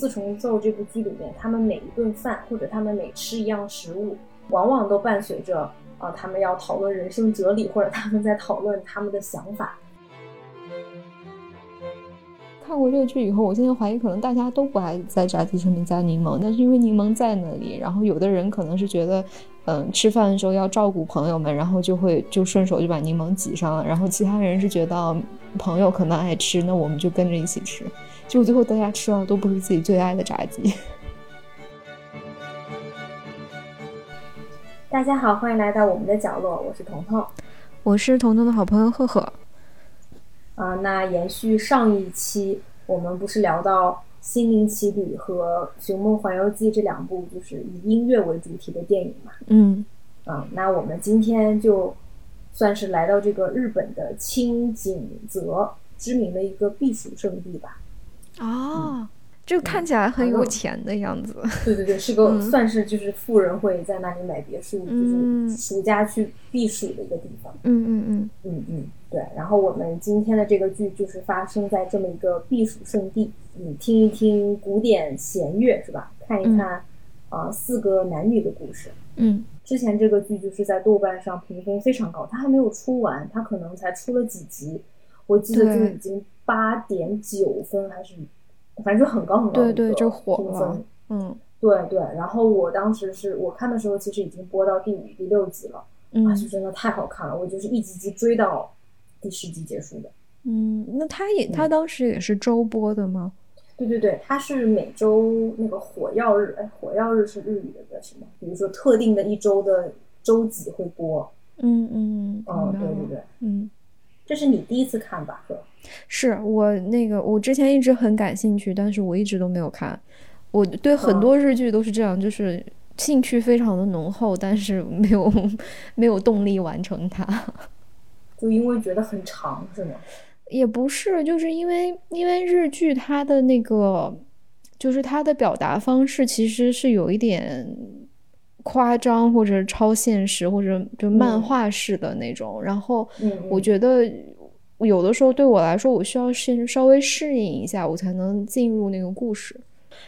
四重奏》这部剧里面，他们每一顿饭或者他们每吃一样食物，往往都伴随着啊，他们要讨论人生哲理，或者他们在讨论他们的想法。看过这个剧以后，我现在怀疑可能大家都不爱在炸鸡上面加柠檬，但是因为柠檬在那里，然后有的人可能是觉得，嗯，吃饭的时候要照顾朋友们，然后就会就顺手就把柠檬挤上了，然后其他人是觉得朋友可能爱吃，那我们就跟着一起吃，结果最后大家吃到的都不是自己最爱的炸鸡。大家好，欢迎来到我们的角落，我是彤彤，我是彤彤的好朋友赫赫。啊，那延续上一期，我们不是聊到《心灵奇旅》和《寻梦环游记》这两部就是以音乐为主题的电影嘛？嗯，啊，那我们今天就算是来到这个日本的青井泽，知名的一个避暑胜地吧？啊。就看起来很有钱的样子。对对对，是个算是就是富人会在那里买别墅，就是暑假去避暑的一个地方。嗯嗯嗯嗯嗯，对。然后我们今天的这个剧就是发生在这么一个避暑胜地，你听一听古典弦乐是吧？看一看啊四个男女的故事。嗯，之前这个剧就是在豆瓣上评分非常高，它还没有出完，它可能才出了几集，我记得就已经八点九分还是。反正就很高很高的一个评分，嗯，对对。然后我当时是我看的时候，其实已经播到第五、第六集了，啊，就真的太好看了。我就是一集集追到第十集结束的。嗯，那他也他当时也是周播的吗？对对对，他是每周那个火药日，哎，火药日是日语的什么？比如说特定的一周的周几会播。嗯嗯哦，对对对，嗯。这是你第一次看吧？是我那个，我之前一直很感兴趣，但是我一直都没有看。我对很多日剧都是这样，就是兴趣非常的浓厚，但是 没有没有动力完成它。就因为觉得很长，是吗？也不是，就是因为因为日剧它的那个，就是它的表达方式其实是有一点夸张或者超现实或者就漫画式的那种，然后我觉得。有的时候对我来说，我需要先稍微适应一下，我才能进入那个故事。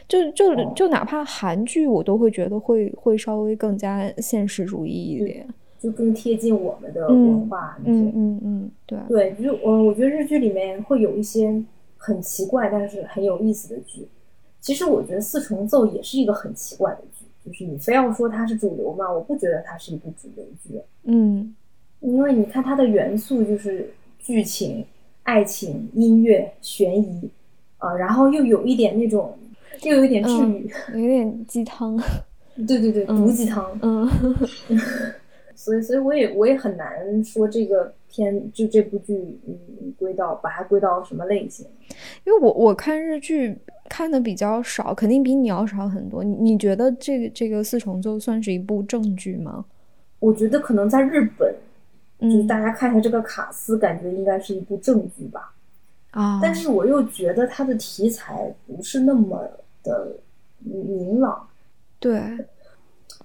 就就就哪怕韩剧，我都会觉得会会稍微更加现实主义一点，就更贴近我们的文化。嗯嗯嗯，对对，就我我觉得日剧里面会有一些很奇怪，但是很有意思的剧。其实我觉得《四重奏》也是一个很奇怪的剧，就是你非要说它是主流嘛，我不觉得它是一部主流剧。嗯，因为你看它的元素就是。剧情、爱情、音乐、悬疑，啊，然后又有一点那种，又有一点治愈，有点鸡汤。对对对，毒鸡汤。嗯，所以，所以我也我也很难说这个片就这部剧，嗯，归到把它归到什么类型？因为我我看日剧看的比较少，肯定比你要少很多。你你觉得这个这个四重奏算是一部正剧吗？我觉得可能在日本。就是大家看一下这个卡斯，感觉应该是一部正剧吧，啊，但是我又觉得它的题材不是那么的明朗，对，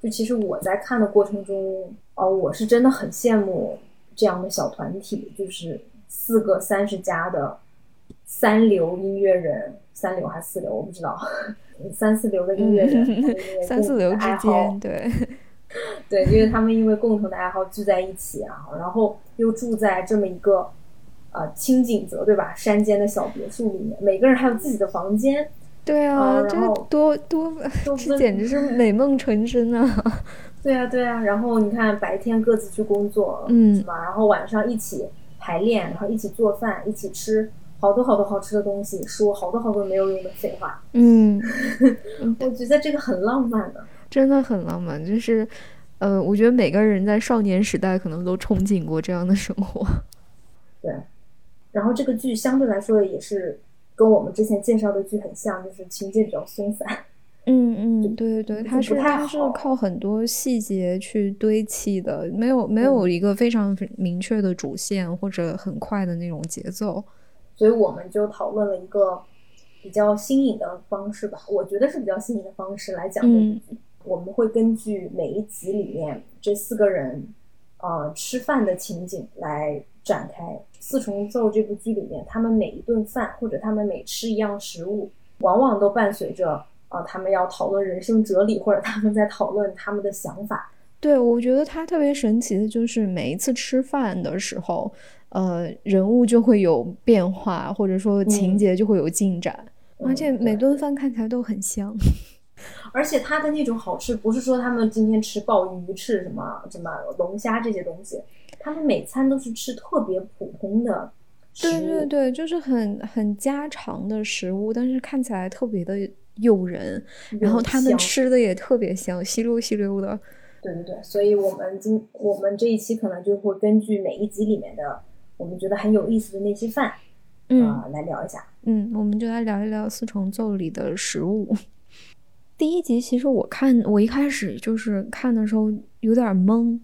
就其实我在看的过程中，哦，我是真的很羡慕这样的小团体，就是四个三十加的三流音乐人，三流还是四流我不知道，三四流的音乐人，三四流之间，对。对，因为他们因为共同的爱好聚在一起啊，然后又住在这么一个呃清景泽，对吧？山间的小别墅里面，每个人还有自己的房间。对啊，这多多，这简直是美梦成真啊！对啊，对啊。然后你看，白天各自去工作，嗯，是吧？然后晚上一起排练，然后一起做饭，一起吃好多好多好吃的东西，说好多好多没有用的废话。嗯，我觉得这个很浪漫的。真的很浪漫，就是，呃，我觉得每个人在少年时代可能都憧憬过这样的生活。对，然后这个剧相对来说也是跟我们之前介绍的剧很像，就是情节比较松散。嗯嗯，对对对，它是它是靠很多细节去堆砌的，没有没有一个非常明确的主线或者很快的那种节奏。所以我们就讨论了一个比较新颖的方式吧，我觉得是比较新颖的方式来讲这个剧。我们会根据每一集里面这四个人，呃，吃饭的情景来展开《四重奏》这部剧里面，他们每一顿饭或者他们每吃一样食物，往往都伴随着呃他们要讨论人生哲理，或者他们在讨论他们的想法。对，我觉得他特别神奇的就是每一次吃饭的时候，呃，人物就会有变化，或者说情节就会有进展，而且每顿饭看起来都很香。而且他的那种好吃，不是说他们今天吃鲍鱼、翅什么什么龙虾这些东西，他们每餐都是吃特别普通的。对对对，就是很很家常的食物，但是看起来特别的诱人，然后他们吃的也特别香，吸溜吸溜的。对对对，所以我们今我们这一期可能就会根据每一集里面的我们觉得很有意思的那些饭，嗯，来聊一下。嗯，我们就来聊一聊四重奏里的食物。第一集其实我看我一开始就是看的时候有点懵，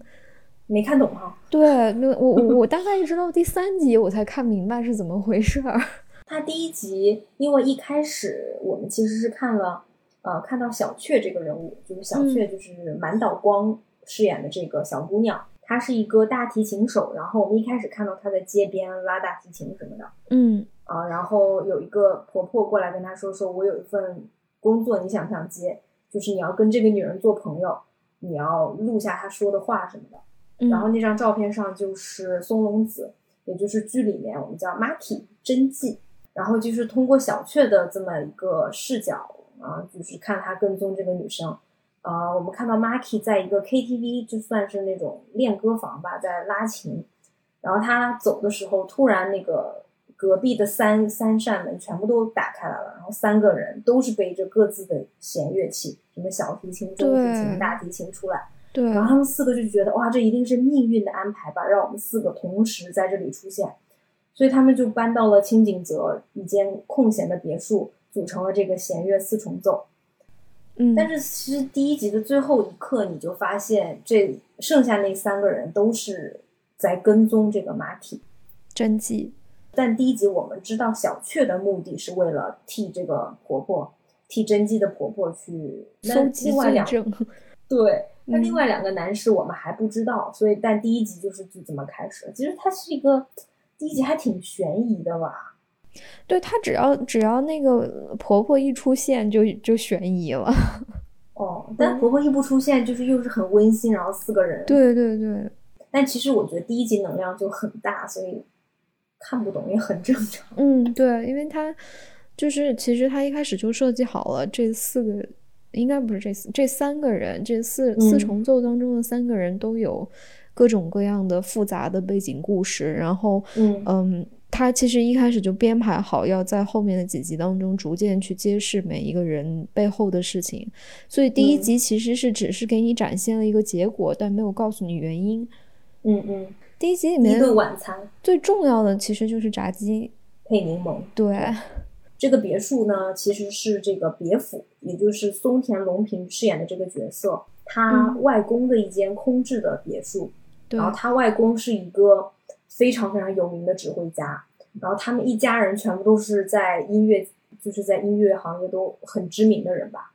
没看懂哈。对，那我我我大概一直到第三集我才看明白是怎么回事儿。他第一集因为一开始我们其实是看了。呃，看到小雀这个人物，就是小雀，就是满岛光饰演的这个小姑娘，她是一个大提琴手。然后我们一开始看到她在街边拉大提琴什么的，嗯，啊，然后有一个婆婆过来跟她说，说我有一份工作，你想不想接？就是你要跟这个女人做朋友，你要录下她说的话什么的。然后那张照片上就是松隆子，也就是剧里面我们叫 Maki 真纪。然后就是通过小雀的这么一个视角。啊，就是看他跟踪这个女生，呃，我们看到 Marky 在一个 KTV，就算是那种练歌房吧，在拉琴。然后他走的时候，突然那个隔壁的三三扇门全部都打开来了，然后三个人都是背着各自的弦乐器，什么小提琴、中提琴、大提琴出来。对。然后他们四个就觉得，哇，这一定是命运的安排吧，让我们四个同时在这里出现。所以他们就搬到了清景泽一间空闲的别墅。组成了这个弦乐四重奏，嗯，但是其实第一集的最后一刻，你就发现这剩下那三个人都是在跟踪这个马体真纪。但第一集我们知道小雀的目的是为了替这个婆婆，替真姬的婆婆去搜集罪证。对，那另外嗯两个男士我们还不知道，所以但第一集就是就这么开始。其实它是一个第一集还挺悬疑的吧。对她只要只要那个婆婆一出现就就悬疑了。哦，但婆婆一不出现，就是又是很温馨，然后四个人。对对对。但其实我觉得第一集能量就很大，所以看不懂也很正常。嗯，对，因为他就是其实他一开始就设计好了这四个，应该不是这四这三个人，这四四重奏当中的三个人都有各种各样的复杂的背景故事，然后嗯嗯。他其实一开始就编排好，要在后面的几集当中逐渐去揭示每一个人背后的事情，所以第一集其实是只是给你展现了一个结果，但没有告诉你原因。嗯嗯，第一集里面一顿晚餐最重要的其实就是炸鸡配柠檬。对，这个别墅呢，其实是这个别府，也就是松田龙平饰演的这个角色，他外公的一间空置的别墅。然后他外公是一个。非常非常有名的指挥家，然后他们一家人全部都是在音乐，就是在音乐行业都很知名的人吧。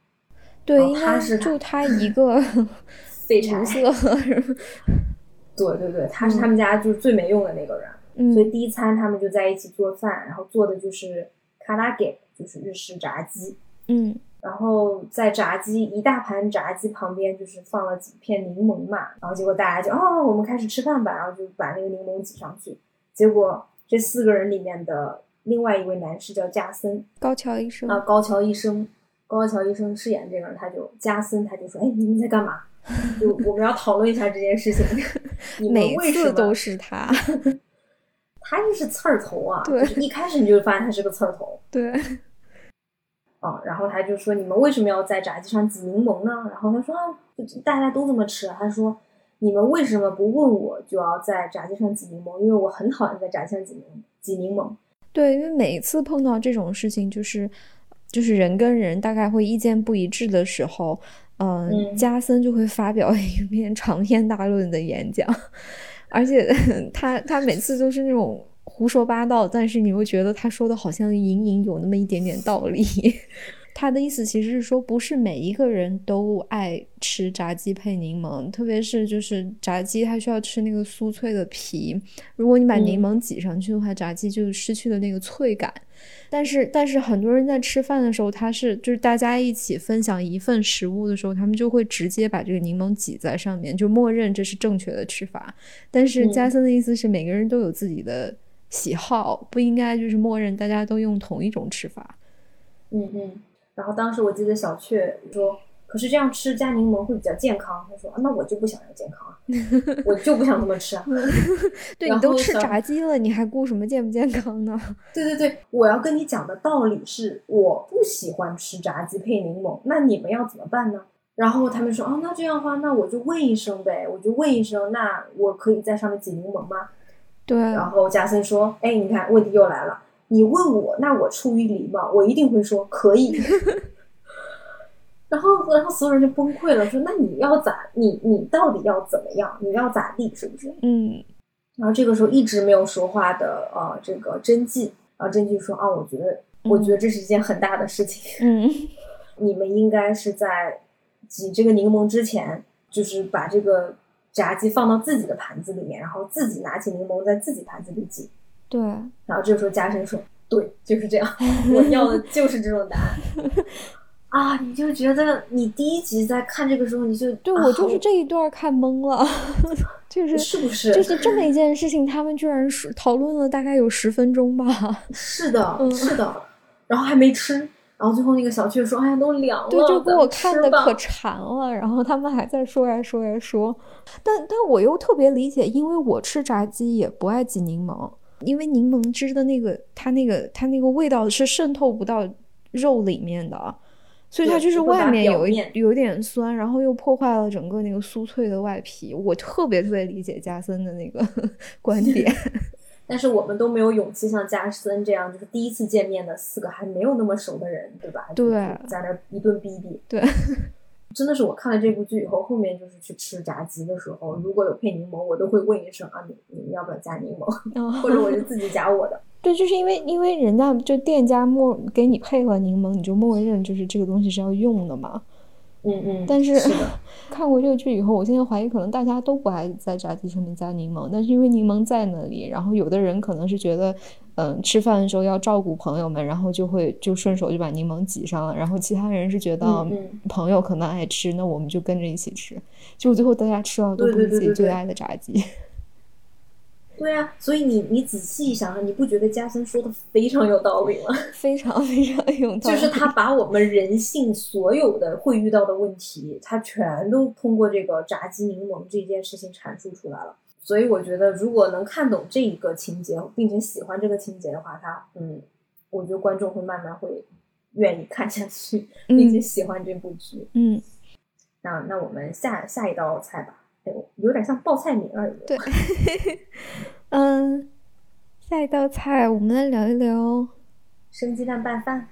对，他是就他一个 废柴。对对对，他是他们家就是最没用的那个人。嗯。所以第一餐他们就在一起做饭，然后做的就是卡拉给，就是日式炸鸡。嗯。然后在炸鸡一大盘炸鸡旁边，就是放了几片柠檬嘛。然后结果大家就哦，我们开始吃饭吧。然后就把那个柠檬挤上去。结果这四个人里面的另外一位男士叫加森，高桥医生啊，高桥医生，高桥医生饰演这个人，他就加森，他就说：“哎，你们在干嘛？就我们要讨论一下这件事情。你们为什么都是他？他就是刺儿头啊！对，一开始你就发现他是个刺儿头。对。”啊，然后他就说：“你们为什么要在炸鸡上挤柠檬呢？”然后他说：“大家都这么吃。”他说：“你们为什么不问我就要在炸鸡上挤柠檬？因为我很讨厌在炸鸡上挤柠挤柠檬。”对，因为每一次碰到这种事情，就是就是人跟人大概会意见不一致的时候，嗯，加森就会发表一篇 长篇大论的演讲，而且 他他每次都是那种。胡说八道，但是你又觉得他说的好像隐隐有那么一点点道理。他的意思其实是说，不是每一个人都爱吃炸鸡配柠檬，特别是就是炸鸡，它需要吃那个酥脆的皮。如果你把柠檬挤上去的话，炸鸡就失去了那个脆感。但是，但是很多人在吃饭的时候，他是就是大家一起分享一份食物的时候，他们就会直接把这个柠檬挤在上面，就默认这是正确的吃法。但是加森的意思是，每个人都有自己的喜好，不应该就是默认大家都用同一种吃法。嗯嗯。然后当时我记得小雀说。可是这样吃加柠檬会比较健康。他说：“那我就不想要健康啊，我就不想这么吃啊。”对你都吃炸鸡了，你还顾什么健不健康呢？对对对，我要跟你讲的道理是，我不喜欢吃炸鸡配柠檬。那你们要怎么办呢？然后他们说：“哦，那这样的话，那我就问一声呗，我就问一声，那我可以在上面挤柠檬吗？”对。然后贾森说：“哎，你看问题又来了，你问我，那我出于礼貌，我一定会说可以。”然后，然后所有人就崩溃了，说：“那你要咋？你你到底要怎么样？你要咋地？是不是？”嗯。然后这个时候一直没有说话的啊，这个真纪啊，真纪说：“啊，我觉得，我觉得这是一件很大的事情。嗯，你们应该是在挤这个柠檬之前，就是把这个炸鸡放到自己的盘子里面，然后自己拿起柠檬在自己盘子里挤。对。然后这个时候加深说：“对，就是这样，我要的就是这种答案。”啊，你就觉得你第一集在看这个时候，你就对我就是这一段看懵了，就是是不是？就是这么一件事情，他们居然是讨论了大概有十分钟吧？是的，是的，然后还没吃，然后最后那个小雀说：“哎呀，都凉了。”对，就给我看的可馋了，然后他们还在说呀说呀说，但但我又特别理解，因为我吃炸鸡也不爱挤柠檬，因为柠檬汁的那个它那个它那个味道是渗透不到肉里面的。所以它就是外面有一有点酸，然后又破坏了整个那个酥脆的外皮。我特别特别理解加森的那个 观点，但是我们都没有勇气像加森这样，就是第一次见面的四个还没有那么熟的人，对吧？对，在那一顿逼逼。对，真的是我看了这部剧以后，后面就是去吃炸鸡的时候，如果有配柠檬，我都会问一声啊，你你们要不要加柠檬？或者我就自己加我的。对，就是因为因为人家就店家默给你配了柠檬，你就默认就是这个东西是要用的嘛。嗯嗯。但是 看过这个剧以后，我现在怀疑可能大家都不爱在炸鸡上面加柠檬，但是因为柠檬在那里，然后有的人可能是觉得，嗯，吃饭的时候要照顾朋友们，然后就会就顺手就把柠檬挤上了，然后其他人是觉得朋友可能爱吃，那我们就跟着一起吃，就最后大家吃到都不是自己最爱的炸鸡。对啊，所以你你仔细想想，你不觉得加森说的非常有道理吗？非常非常有道理，就是他把我们人性所有的会遇到的问题，他全都通过这个炸鸡柠檬这件事情阐述出来了。所以我觉得，如果能看懂这一个情节，并且喜欢这个情节的话，他嗯，我觉得观众会慢慢会愿意看下去，并且喜欢这部剧。嗯，那那我们下下一道菜吧。有点像报菜名而已。对，嗯，下一道菜我们来聊一聊生鸡蛋拌饭。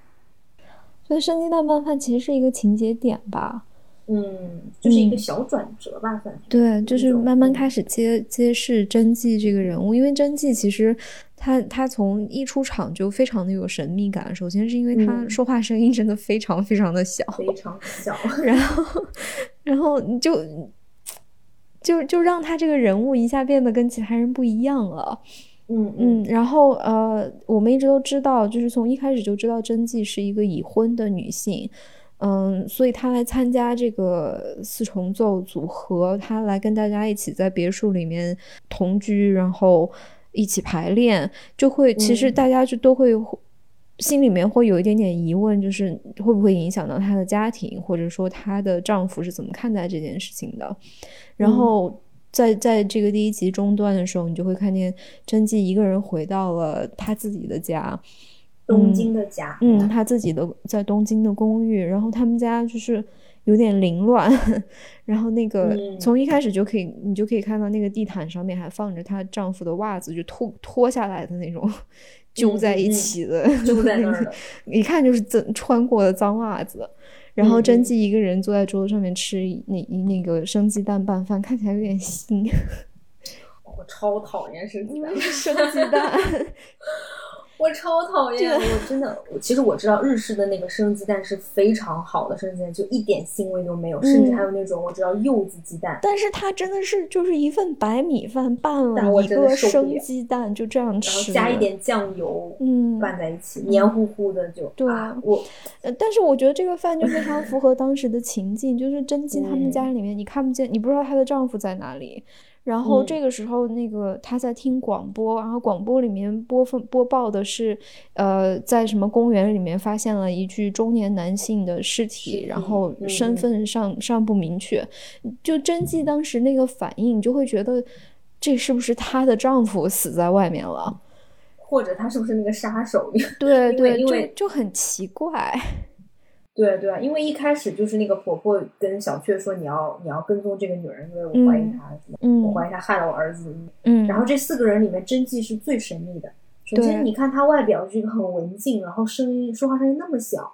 所以生鸡蛋拌饭其实是一个情节点吧？嗯，就是一个小转折吧，算是。对，就是慢慢开始揭揭示真纪这个人物，因为真纪其实他他从一出场就非常的有神秘感。首先是因为他说话声音真的非常非常的小，非常小，然后然后你就。就就让他这个人物一下变得跟其他人不一样了，嗯嗯，然后呃，我们一直都知道，就是从一开始就知道真纪是一个已婚的女性，嗯，所以她来参加这个四重奏组合，她来跟大家一起在别墅里面同居，然后一起排练，就会其实大家就都会心里面会有一点点疑问，就是会不会影响到她的家庭，或者说她的丈夫是怎么看待这件事情的。然后在在这个第一集中段的时候，你就会看见真纪一个人回到了他自己的家，东京的家，嗯，他自己的在东京的公寓。然后他们家就是有点凌乱，然后那个从一开始就可以，你就可以看到那个地毯上面还放着她丈夫的袜子，就脱脱下来的那种 揪在一起的，揪在那儿，一看就是怎穿过的脏袜子。然后甄姬一个人坐在桌子上面吃那那个生鸡蛋拌饭，看起来有点腥。我超讨厌生鸡蛋，生鸡蛋。我超讨厌，我真的，其实我知道日式的那个生鸡蛋是非常好的生鸡蛋，就一点腥味都没有，甚至还有那种我知道柚子鸡蛋。但是它真的是就是一份白米饭拌了一个生鸡蛋，就这样吃，然后加一点酱油，嗯，拌在一起，黏糊糊的就。对，我，但是我觉得这个饭就非常符合当时的情境，就是甄姬他们家里面，你看不见，你不知道她的丈夫在哪里。然后这个时候，那个他在听广播，然后广播里面播放播报的是，呃，在什么公园里面发现了一具中年男性的尸体，然后身份尚尚不明确。就真姬当时那个反应，就会觉得这是不是她的丈夫死在外面了，或者他是不是那个杀手？对对，就就很奇怪。对对，因为一开始就是那个婆婆跟小雀说你要你要跟踪这个女人，因为我怀疑她我怀疑她害了我儿子。嗯，然后这四个人里面，真纪是最神秘的。首先，你看她外表是一个很文静，然后声音说话声音那么小，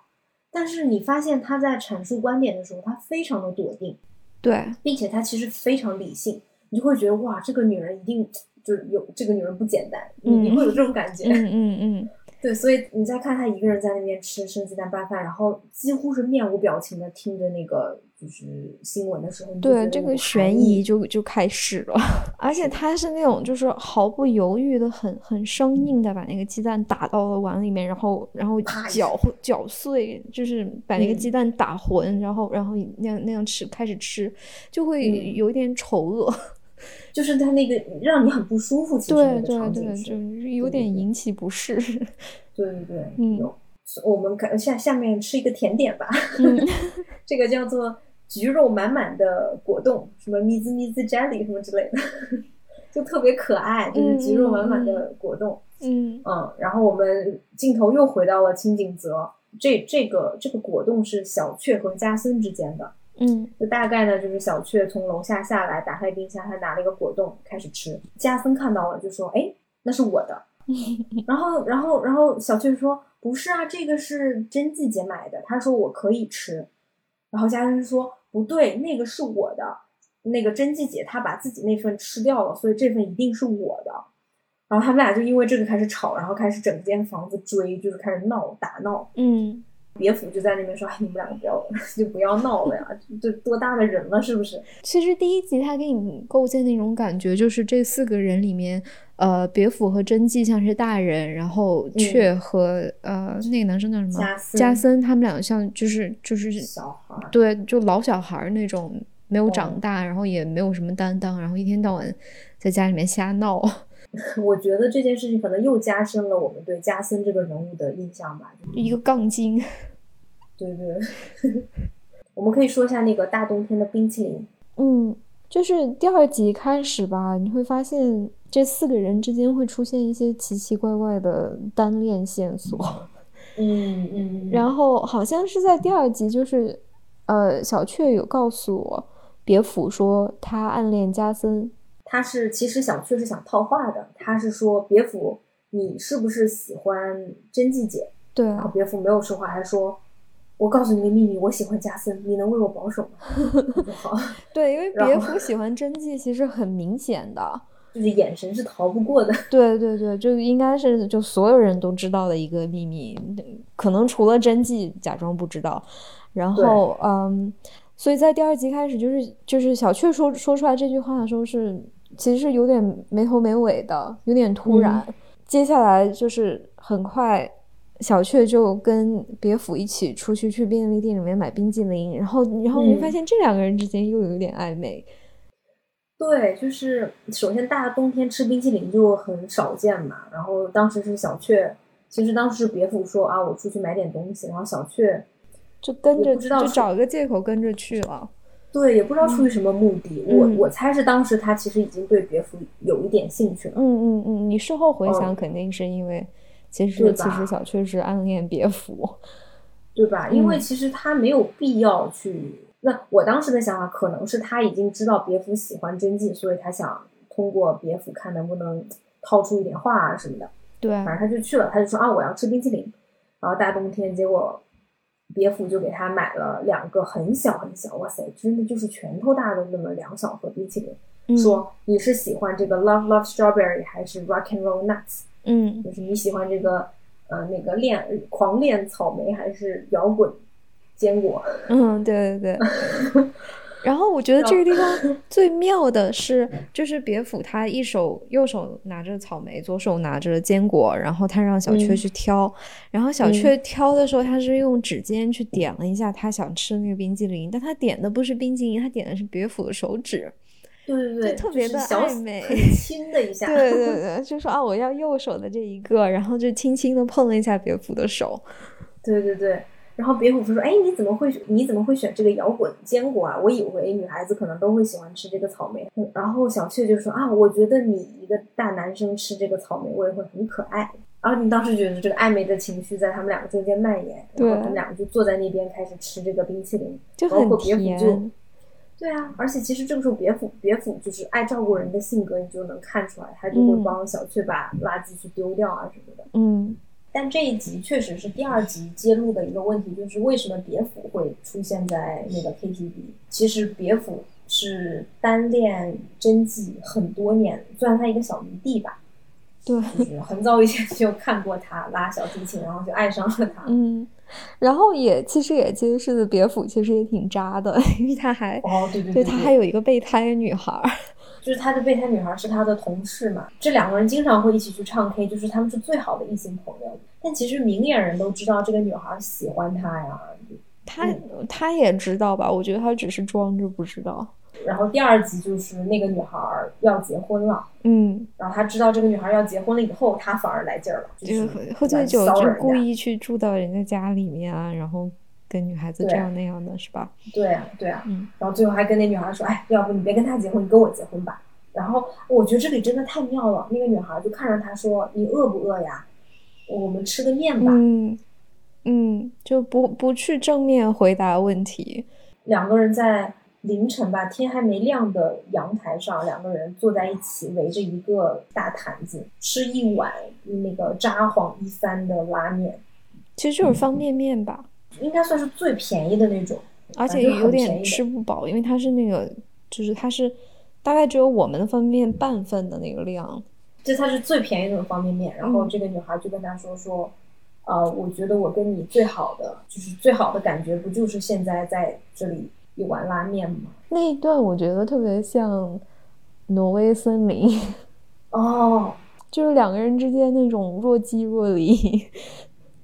但是你发现她在阐述观点的时候，她非常的笃定，对，并且她其实非常理性，你就会觉得哇，这个女人一定就是有这个女人不简单，你你会有这种感觉。嗯嗯嗯。对，所以你再看他一个人在那边吃生鸡蛋拌饭，然后几乎是面无表情的听着那个就是新闻的时候，对这个悬疑就就开始了。而且他是那种就是毫不犹豫的、很很生硬的把那个鸡蛋打到了碗里面，然后然后搅搅碎，就是把那个鸡蛋打浑，然后然后那样那样吃，开始吃就会有一点丑恶。就是他那个让你很不舒服，其实对对对，就是有点引起不适。对对对，嗯，我们看下下面吃一个甜点吧，这个叫做橘肉满满的果冻，什么咪滋咪滋 jelly 什么之类的，就特别可爱，就是橘肉满满的果冻。嗯嗯，然后我们镜头又回到了清景泽，这这个这个果冻是小雀和加森之间的。嗯，就大概呢，就是小雀从楼下下来，打开冰箱，他拿了一个果冻开始吃。加森看到了，就说：“哎，那是我的。”然后，然后，然后小雀说：“不是啊，这个是甄季姐买的。”他说：“我可以吃。”然后加森说：“不对，那个是我的。那个甄季姐她把自己那份吃掉了，所以这份一定是我的。”然后他们俩就因为这个开始吵，然后开始整间房子追，就是开始闹打闹。嗯。别府就在那边说：“哎，你们两个不要，就不要闹了呀！这多大的人了，是不是？”其实第一集他给你构建那种感觉，就是这四个人里面，呃，别府和真纪像是大人，然后却和呃那个男生叫什么加森，加森他们两个像就是就是小孩，对，就老小孩那种，没有长大，然后也没有什么担当，然后一天到晚在家里面瞎闹。我觉得这件事情可能又加深了我们对加森这个人物的印象吧，一个杠精。对对，我们可以说一下那个大冬天的冰淇淋。嗯，就是第二集开始吧，你会发现这四个人之间会出现一些奇奇怪怪的单恋线索。嗯嗯。然后好像是在第二集，就是呃，小雀有告诉我别府说他暗恋加森。他是其实想确实想套话的，他是说别府，你是不是喜欢真纪姐？对。然后别府没有说话，还说。我告诉你个秘密，我喜欢加森，你能为我保守吗？好，对，因为别府喜欢真纪，其实很明显的，就是眼神是逃不过的。对对对，就应该是就所有人都知道的一个秘密，可能除了真纪假装不知道。然后，嗯，所以在第二集开始，就是就是小雀说说出来这句话的时候，是其实是有点没头没尾的，有点突然。接下来就是很快。小雀就跟别府一起出去去便利店里面买冰激凌，然后然后你发现这两个人之间又有点暧昧。对，就是首先大冬天吃冰淇淋就很少见嘛。然后当时是小雀，其实当时是别府说啊，我出去买点东西，然后小雀就跟着，就找个借口跟着去了。对，也不知道出于什么目的。我我猜是当时他其实已经对别府有一点兴趣了。嗯嗯嗯，你事后回想，肯定是因为。其实，其实小雀是暗恋别府，对吧？因为其实他没有必要去。那我当时的想法可能是他已经知道别府喜欢真纪，所以他想通过别府看能不能套出一点话啊什么的。对，反正他就去了，他就说啊，我要吃冰淇淋。然后大冬天，结果别府就给他买了两个很小很小，哇塞，真的就是拳头大的那么两小盒冰淇淋，说你是喜欢这个 Love Love Strawberry 还是 Rock and Roll Nuts？嗯就是你喜欢这个呃那个恋狂恋草莓还是摇滚坚果？嗯，对对对。然后我觉得这个地方 最妙的是，就是别府他一手右手拿着草莓，左手拿着坚果，然后他让小雀嗯去挑，然后小雀挑的时候，他是用指尖去点了一下他想吃的那个冰激凌，但他点的不是冰激凌，他点的是别府的手指。对对对，特别的暧昧很轻的一下。对对对，就说啊，我要右手的这一个，然后就轻轻的碰了一下别府的手。对对对，然后别虎说：“哎，你怎么会你怎么会选这个摇滚坚果啊？我以为女孩子可能都会喜欢吃这个草莓。”嗯然后小雀就说：“啊，我觉得你一个大男生吃这个草莓味会很可爱。”然后你当时觉得这个暧昧的情绪在他们两个中间蔓延，然后他们两个就坐在那边开始吃这个冰淇淋，就很包括别府就甜。对啊，而且其实这个时候别府别府就是爱照顾人的性格，你就能看出来，他就会嗯帮小雀把垃圾去丢掉啊什么的。嗯但这一集确实是第二集揭露的一个问题，就是为什么别府会出现在那个 KTV？其实别府是单恋真纪很多年，算他一个小迷弟吧，对，就是很早以前就看过他拉小提琴，然后就爱上了他。嗯，然后也其实也揭示的别府其实也挺渣的，因为他还哦，对对对对，他还有一个备胎女孩儿。就是他的备胎女孩是他的同事嘛，这两个人经常会一起去唱 K，就是他们是最好的异性朋友。但其实明眼人都知道这个女孩喜欢他呀。他他也知道吧？我觉得他只是装着不知道。然后第二集就是那个女孩要结婚了。嗯，然后他知道这个女孩要结婚了以后，他反而来劲儿了，就就是喝喝醉酒就故意去住到人家家里面啊，然后跟女孩子这样那样的是吧？对啊，对啊。嗯。然后最后还跟那女孩说：“哎，要不你别跟他结婚，你跟我结婚吧。”然后我觉得这里真的太妙了，那个女孩就看着他说：“你饿不饿呀？我们吃个面吧。嗯嗯，就不不去正面回答问题。两个人在凌晨吧，天还没亮的阳台上，两个人坐在一起，围着一个大坛子，吃一碗那个札幌一番的拉面，其实就是方便面吧，应该算是最便宜的那种，而且有点吃不饱，因为它是那个，就是它是大概只有我们的方便面半份的那个量。这它是最便宜的方便面。然后这个女孩就跟他说说，呃，我觉得我跟你最好的就是最好的感觉，不就是现在在这里一碗拉面吗？那一段我觉得特别像挪威森林，哦，就是两个人之间那种若即若离，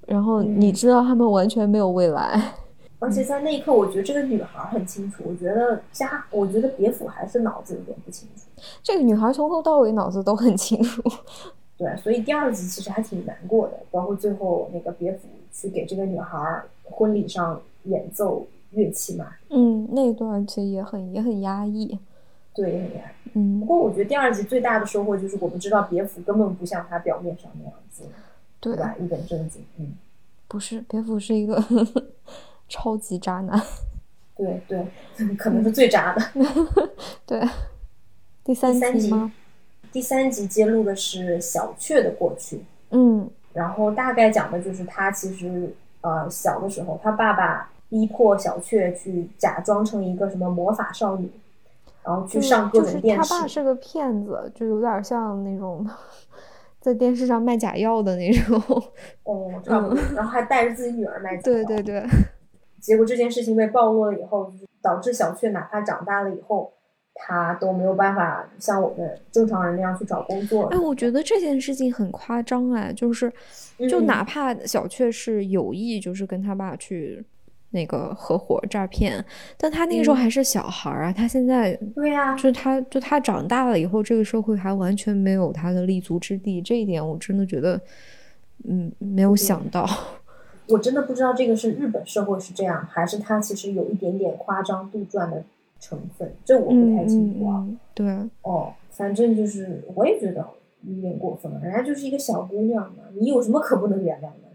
然后嗯你知道他们完全没有未来。而且在那一刻，我觉得这个女孩很清楚，我觉得家，我觉得别府还是脑子有点不清楚。这个女孩从头到尾脑子都很清楚。对，所以第二集其实还挺难过的，包括最后那个别府去给这个女孩婚礼上演奏乐器嘛，嗯，那段其实也很也很压抑。对，很压抑。嗯。不嗯，过我觉得第二集最大的收获就是我们知道别府根本不像他表面上那样子，对对吧？一本正经，嗯，不是，别府是一个 超级渣男。对对，可能是最渣的。对，第三三集集吗？第三集揭露的是小雀的过去，嗯然后大概讲的就是他其实呃小的时候，他爸爸逼迫小雀去假装成一个什么魔法少女，然后去就是上各就是他种电视。爸是个骗子，就有点像那种在电视上卖假药的那种。哦，差不多。然后还带着自己女儿卖假药对对对，结果这件事情被暴露了以后，就是导致小雀哪怕长大了以后，他都没有办法像我们正常人那样去找工作。哎，我觉得这件事情很夸张哎，就是就嗯哪怕小雀是有意，就是跟他爸去那个合伙诈骗，但他那个时候嗯还是小孩儿啊，他现在对呀、就是他就他长大了以后，这个社会还完全没有他的立足之地，这一点我真的觉得，嗯，没有想到。我真的不知道这个是日本社会是这样，还是他其实有一点点夸张杜撰的成分，这我不嗯太清嗯楚啊。嗯，对，哦，反正就是我也觉得有点过分了，人家就是一个小姑娘嘛，你有什么可不能原谅的？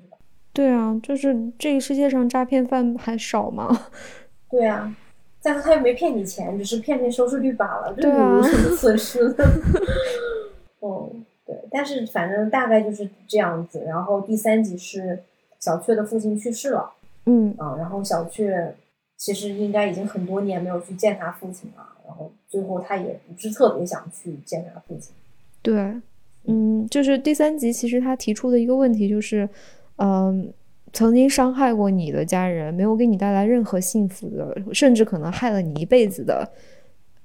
对啊，就是这个世界上诈骗犯还少吗？对啊，再说他又没骗你钱，只是骗骗收视率罢了，这对啊有什么损失呢？哦，对，但是反正大概就是这样子。然后第三集是小雀的父亲去世了嗯啊，然后小雀其实应该已经很多年没有去见他父亲了，然后最后他也不是特别想去见他父亲。对，嗯，就是第三集其实他提出的一个问题就是，嗯，曾经伤害过你的家人，没有给你带来任何幸福的，甚至可能害了你一辈子的，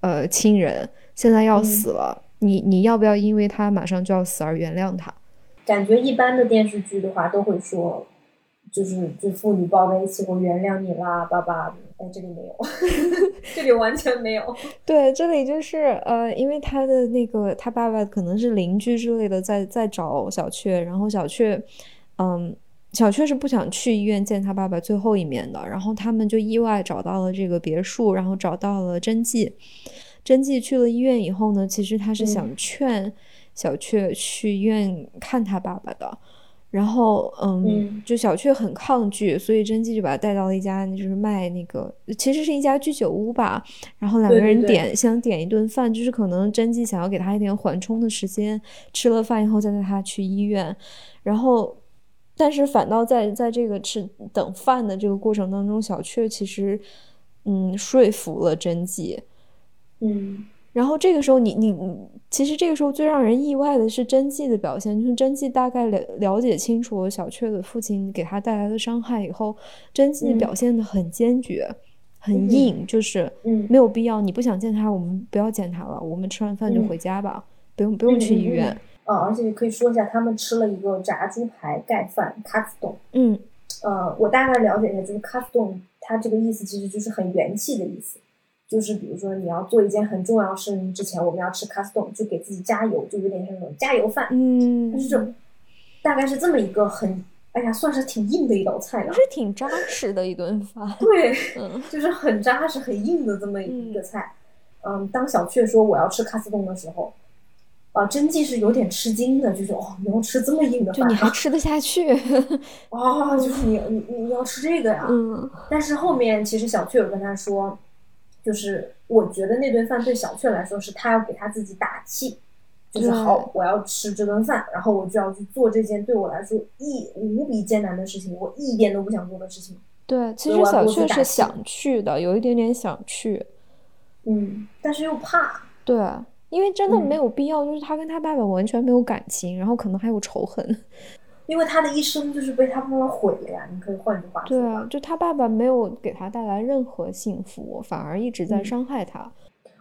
呃，亲人，现在要死了，你你要不要因为他马上就要死而原谅他？感觉一般的电视剧的话都会说，就是就父女抱在一起，我原谅你啦，爸爸。哎，这里没有，这里完全没有。对，这里就是呃，因为他的那个他爸爸可能是邻居之类的，在在找小雀，然后小雀，嗯，小雀是不想去医院见他爸爸最后一面的，然后他们就意外找到了这个别墅，然后找到了真纪。真纪去了医院以后呢，其实他是想劝小雀去医院看他爸爸的。然后，嗯，就小雀很抗拒，所以真纪就把他带到了一家，就是卖那个，其实是一家居酒屋吧。然后两个人点想点一顿饭，就是可能真纪想要给他一点缓冲的时间，吃了饭以后再带他去医院。然后，但是反倒在在这个吃等饭的这个过程当中，小雀其实，嗯，说服了真纪，嗯。然后这个时候，你你你，其实这个时候最让人意外的是真纪的表现，就是真纪大概了了解清楚了小雀的父亲给他带来的伤害以后，真纪表现的很坚决，很硬，就是没有必要，你不想见他，我们不要见他了，我们吃完饭就回家吧，不用不用去医院。呃，而且可以说一下，他们吃了一个炸猪排盖饭卡斯顿。嗯，呃，我大概了解一下，就是卡斯顿，它这个意思其实就是很元气的意思。就是比如说你要做一件很重要事情之前，我们要吃 custom，就给自己加油，就有点像那种加油饭。嗯，就是这，大概是这么一个很，哎呀，算是挺硬的一道菜了。是挺扎实的一顿饭。对，就是很扎实、很硬的这么一个菜。嗯，当小雀说我要吃 custom 的时候，啊，真迹是有点吃惊的，就是哦，你要吃这么硬的饭，就你还吃得下去？哦，就是你你你要吃这个呀？嗯。但是后面其实小雀有跟他说。就是我觉得那顿饭对小雀来说是他要给他自己打气，就是好，我要吃这顿饭，然后我就要去做这件对我来说一无比艰难的事情，我一点都不想做的事情。对，其实小雀是想去的，有一点点想去，嗯，但是又怕。对，因为真的没有必要，就是他跟他爸爸完全没有感情，然后可能还有仇恨。因为他的一生就是被他爸爸毁了呀，你可以换句话说。对啊，就他爸爸没有给他带来任何幸福，反而一直在伤害他。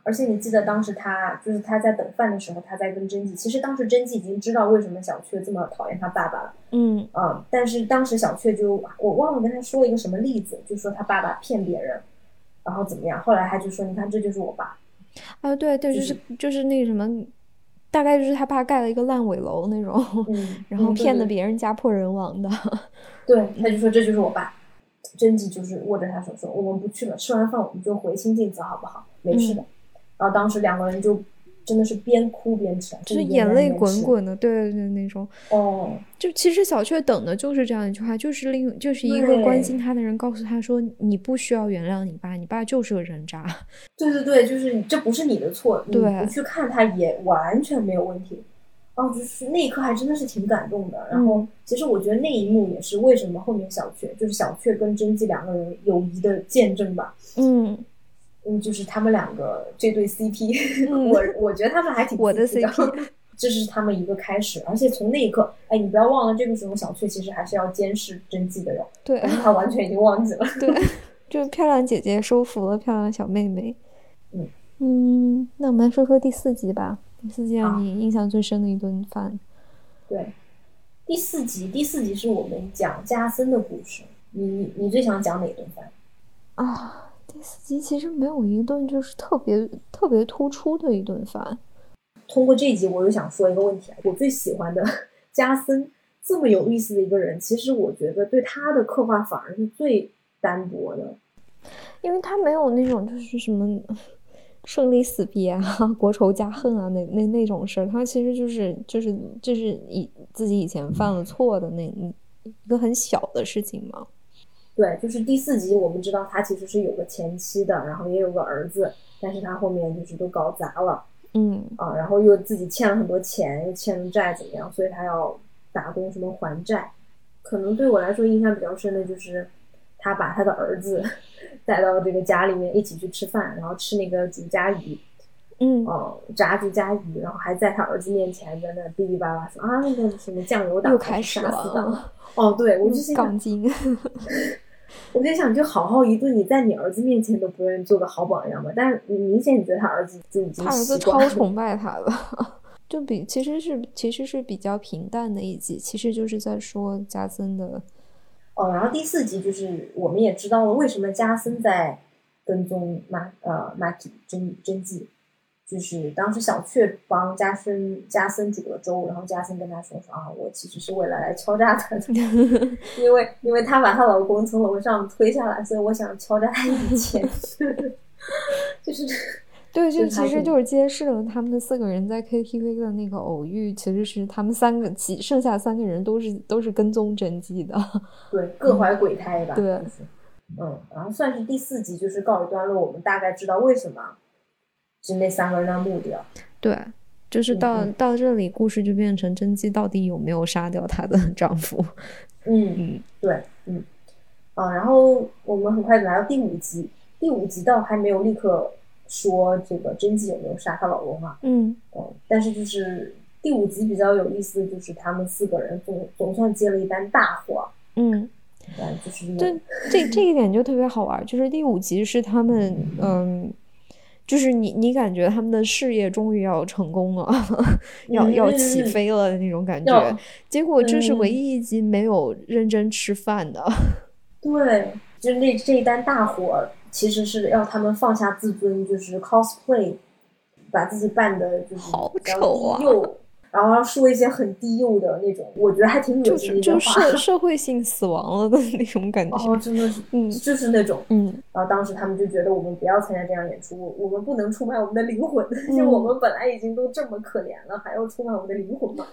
而且你记得当时他就是他在等饭的时候，他在跟甄姬。其实当时甄姬已经知道为什么小雀这么讨厌他爸爸了。嗯啊，但是当时小雀就我忘了跟他说了一个什么例子，就说他爸爸骗别人，然后怎么样？后来他就说：“你看，这就是我爸。”啊，对对，就是就是那个什么。大概就是他爸盖了一个烂尾楼那种，然后骗的别人家破人亡的。对，他就说这就是我爸。甄姬就是握着他手说：“我们不去了，吃完饭我们就回新镜子，好不好？没事的。”然后当时两个人就。真的是边哭边吃，就是眼泪滚滚的，对对对，那种。哦，就其实小雀等的就是这样一句话，就是另就是一个关心他的人告诉他说：“你不需要原谅你爸，你爸就是个人渣。”对对对，就是这不是你的错，你不去看他也完全没有问题。哦，就是那一刻还真的是挺感动的。然后，其实我觉得那一幕也是为什么后面小雀就是小雀跟甄姬两个人友谊的见证吧。嗯。嗯，就是他们两个这对 CP，我我觉得他们还挺我的 CP，这是他们一个开始。而且从那一刻，哎，你不要忘了，这个时候小翠其实还是要监视真纪的哟，对，他完全已经忘记了。对，就漂亮姐姐收服了漂亮小妹妹。嗯嗯，那我们来说说第四集吧。第四集让你印象最深的一顿饭。对，第四集，第四集是我们讲加森的故事。你你你最想讲哪顿饭？啊。第四集其实没有一顿就是特别特别突出的一顿饭。通过这一集，我又想说一个问题啊，我最喜欢的 加森这么有意思的一个人，其实我觉得对他的刻画反而是最单薄的，因为他没有那种就是什么 生离死别啊、国仇家恨啊那那那种事儿，他其实就是就是就是以自己以前犯了错的那一个很小的事情嘛。对，就是第四集，我们知道他其实是有个前妻的，然后也有个儿子，但是他后面就是都搞砸了，嗯啊，然后又自己欠了很多钱，又欠了债，怎么样？所以他要打工什么还债。可能对我来说印象比较深的就是他把他的儿子 带到这个家里面一起去吃饭，然后吃那个竹家鱼，嗯哦，炸猪加鱼，然后还在他儿子面前在那哔哔叭叭说啊，那个什么酱油党又开始了。哦，对，我就心想杠，精。我在想，就好好一顿，你在你儿子面前都不愿意做个好榜样吧？但是你明显你觉得他儿子就已经他儿子超崇拜他的，就比其实是其实是比较平淡的一集，其实就是在说加森的，哦，然后第四集就是我们也知道了为什么加森在跟踪马呃马体真真纪，就是当时小雀帮加森加森煮了粥，然后加森跟他说说啊，我其实是为了来敲诈他的，因为因为她把她老公从楼上推下来，所以我想敲诈他一笔钱，就是对，就其实就是揭示了他们四个人在 KTV 的那个偶遇，其实是他们三个其剩下三个人都是都是跟踪甄姬的，对各怀鬼胎吧，对。就是。嗯，然后算是第四集就是告一段落，我们大概知道为什么是那三个人的目的了。对。就是嗯到、嗯到这里，故事就变成甄姬到底有没有杀掉她的 丈夫？嗯，嗯，对，嗯，啊，然后我们很快来到第五集，第五集倒还没有立刻说这个甄姬有没有杀她老公啊，嗯嗯，但是就是第五集比较有意思，就是他们四个人总总算接了一单大活，嗯，对，就是这这这一点就特别好玩，就是第五集是他们，嗯，就是你你感觉他们的事业终于要成功了，要要起嗯。飞了的那种感觉要，结果这是唯嗯一一集没有认真吃饭的，对，就那这一单大火其实是要他们放下自尊，就是 cosplay，把自己扮的就是好丑啊然后说一些很低幼的那种，我觉得还挺恶心的话。社 社会性死亡了的那种感觉，哦，真的是，嗯就是那种。嗯然后当时他们就觉得我们不要参加这样演出，我我们不能出卖我们的灵魂，嗯 就我们本来已经都这么可怜了，还要出卖我们的灵魂吗？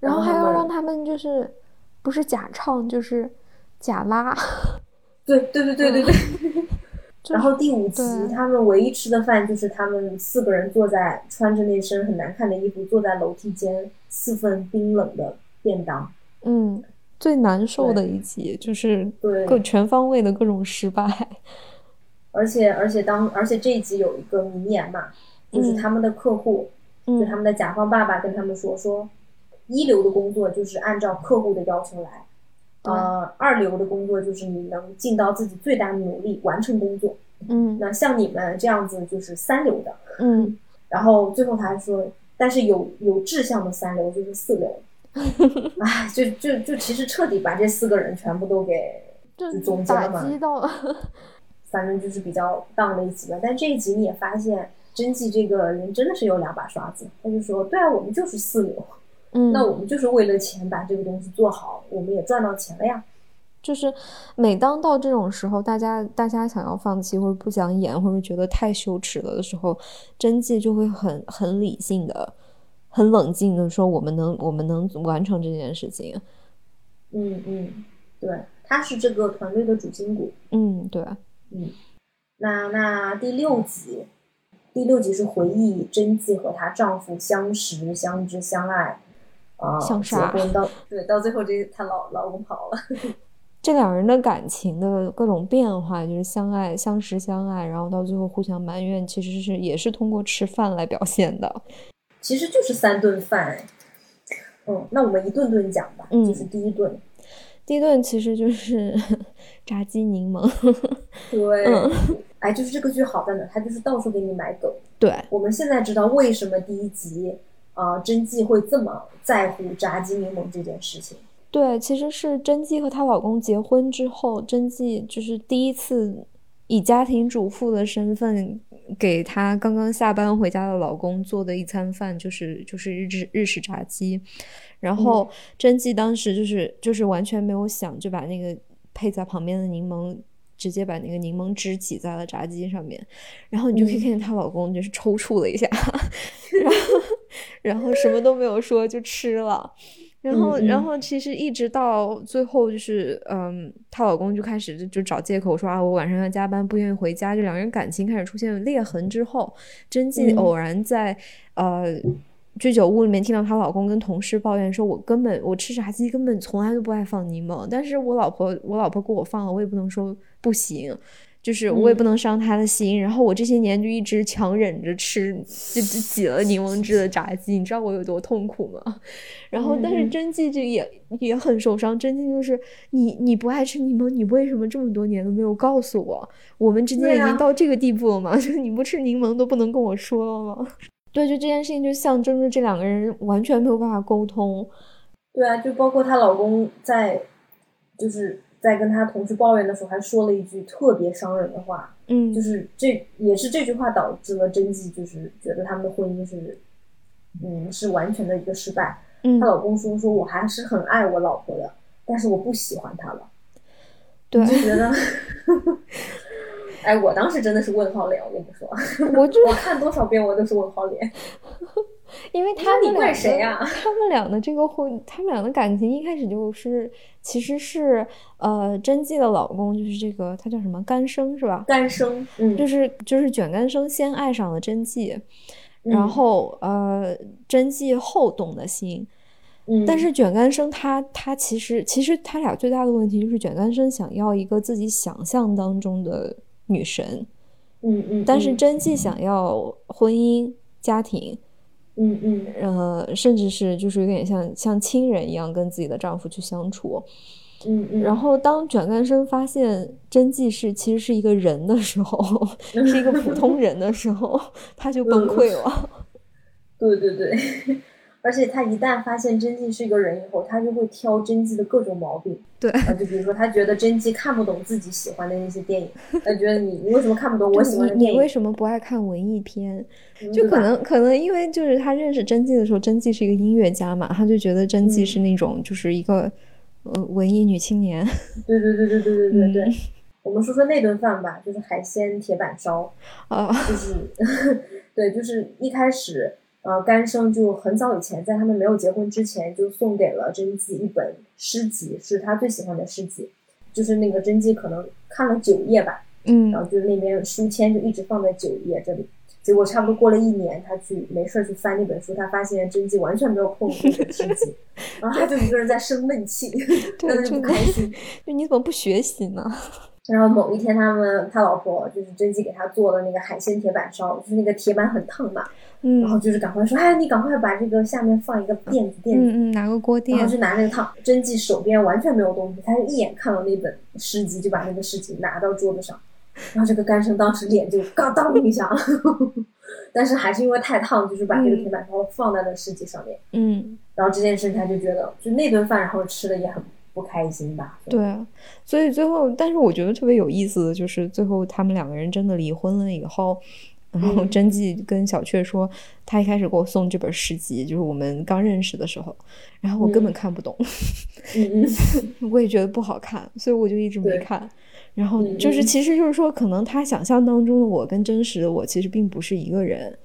然后还要让他们就是不是假唱就是假拉，对对对对对对。就然后第五集，他们唯一吃的饭就是他们四个人坐在穿着那身很难看的衣服，坐在楼梯间四份冰冷的便当。嗯，最难受的一集就是对各全方位的各种失败。而且而且当而且这一集有一个名言嘛，就是嗯他们的客户，就他嗯们的甲方爸爸跟他们说说，一流的工作就是按照客户的要求来，对呃，二流的工作就是你能尽到自己最大的努力完成工作。嗯那像你们这样子就是三流的，嗯，然后最后他还说，但是有有志向的三流就是四流。哎，就就就其实彻底把这四个人全部都给就就总结了打嘛击到了。反正就是比较荡的一集吧。但这一集你也发现，真纪这个人真的是有两把刷子。他就说：“对啊，我们就是四流，嗯，那我们就是为了钱把这个东西做好，我们也赚到钱了呀。就是每当到这种时候，大家大家想要放弃或者不想演，或者觉得太羞耻了的时候，真纪就会很很理性的、很冷静的说：“我们能我们能完成这件事情。嗯嗯，对，他是这个团队的主心骨。”嗯，对，嗯，那那第六集，第六集是回忆真纪和她丈夫相识、相知、相爱，相杀婚到对到最后这她老老公跑了。这两人的感情的各种变化，就是相爱、相识、相爱，然后到最后互相埋怨，其实是也是通过吃饭来表现的。其实就是三顿饭哎。嗯，那我们一顿顿讲吧，嗯就是第一顿，第一顿其实就是 炸鸡柠檬，对，嗯哎，就是这个剧好在哪？它就是到处给你买梗。对，我们现在知道为什么第一集啊、呃真纪会这么在乎炸鸡柠檬这件事情。对，其实是真纪和她老公结婚之后，真纪就是第一次以家庭主妇的身份给她刚刚下班回家的老公做的一餐饭，就是就是日式日式炸鸡。然后真纪当时就是就是完全没有想，就把那个配在旁边的柠檬。直接把那个柠檬汁挤在了炸鸡上面，然后你就可以嗯看见她老公就是抽搐了一下，然后然后什么都没有说就吃了。然后，然后其实一直到最后，就是嗯，她老公就开始就就找借口说啊，我晚上要加班，不愿意回家。就两个人感情开始出现裂痕之后，真纪嗯偶然在、呃居酒屋里面听到她老公跟同事抱怨说，我根本我吃炸鸡根本从来都不爱放柠檬，但是我老婆我老婆给我放了，我也不能说不行。就是我也不能伤他的心。然后我这些年就一直强忍着吃，就挤了柠檬汁的炸鸡，你知道我有多痛苦吗？然后，但是真纪就也也很受伤。真纪就是你，你不爱吃柠檬，你为什么这么多年都没有告诉我？我们之间已经到这个地步了吗？就是你不吃柠檬都不能跟我说了吗？对，就这件事情就象征着这两个人完全没有办法沟通。对啊，就包括她老公在，就是在跟他同事抱怨的时候，还说了一句特别伤人的话。嗯，就是这也是这句话导致了真纪就是觉得他们的婚姻是，嗯，是完全的一个失败。她老公说：“说我还是很爱我老婆的，但是我不喜欢她了。”对，就觉得，哎，我当时真的是问号脸，我跟你说，我就我看多少遍我都是问号脸，因为他们俩谁呀？他们俩的这个婚，他们俩的感情一开始就是，其实是呃，甄姬的老公就是这个，他叫什么干生是吧？干生，嗯，就是就是卷干生先爱上了甄姬，然后呃，甄姬后动的心。但是卷干生他他其实其实他俩最大的问题就是卷干生想要一个自己想象当中的女神，嗯嗯，但是真纪想要婚姻家庭，嗯嗯，呃，甚至是就是有点像像亲人一样跟自己的丈夫去相处，嗯嗯，然后当卷干生发现真纪是其实是一个人的时候，是一个普通人的时候，他就崩溃了。对 对对。而且他一旦发现真纪是一个人以后，他就会挑真纪的各种毛病。对，啊，就比如说他觉得真纪看不懂自己喜欢的那些电影，他觉得你你为什么看不懂我喜欢的电影？你为什么不爱看文艺片？就可能可能因为就是他认识真纪的时候，真纪是一个音乐家嘛，他就觉得真纪是那种就是一个呃文艺女青年。对对对对对对对对。我们说说那顿饭吧，就是海鲜铁板烧啊，就是 对，就是一开始。呃，甘生就很早以前，在他们没有结婚之前，就送给了甄姬一本诗集，是他最喜欢的诗集，就是那个甄姬可能看了九页吧，嗯，然后就是那边书签就一直放在九页这里，结果差不多过了一年，他去没事去翻那本书，他发现甄姬完全没有碰过这本诗集，然后他就一个人在生闷气，对，就不开心，就你怎么不学习呢？然后某一天，他们他老婆就是甄姬给他做的那个海鲜铁板烧，就是那个铁板很烫嘛。然后就是赶快说，哎，你赶快把这个下面放一个垫子，垫子，嗯嗯，拿个锅垫，然后就拿那个烫。甄姬手边完全没有东西，他就一眼看到那本诗集，就把那个诗集拿到桌子上，然后这个干生当时脸就嘎当一下，但是还是因为太烫，就是把这个铁板烧放在了诗集上面，嗯，然后这件事他就觉得，就那顿饭，然后吃的也很不开心吧？对，所以最后，但是我觉得特别有意思的就是，最后他们两个人真的离婚了以后。然后真纪跟小雀说，他一开始给我送这本诗集，就是我们刚认识的时候，然后我根本看不懂，我也觉得不好看，所以我就一直没看。然后就是，其实就是说，可能他想象当中的我跟真实的我其实并不是一个人。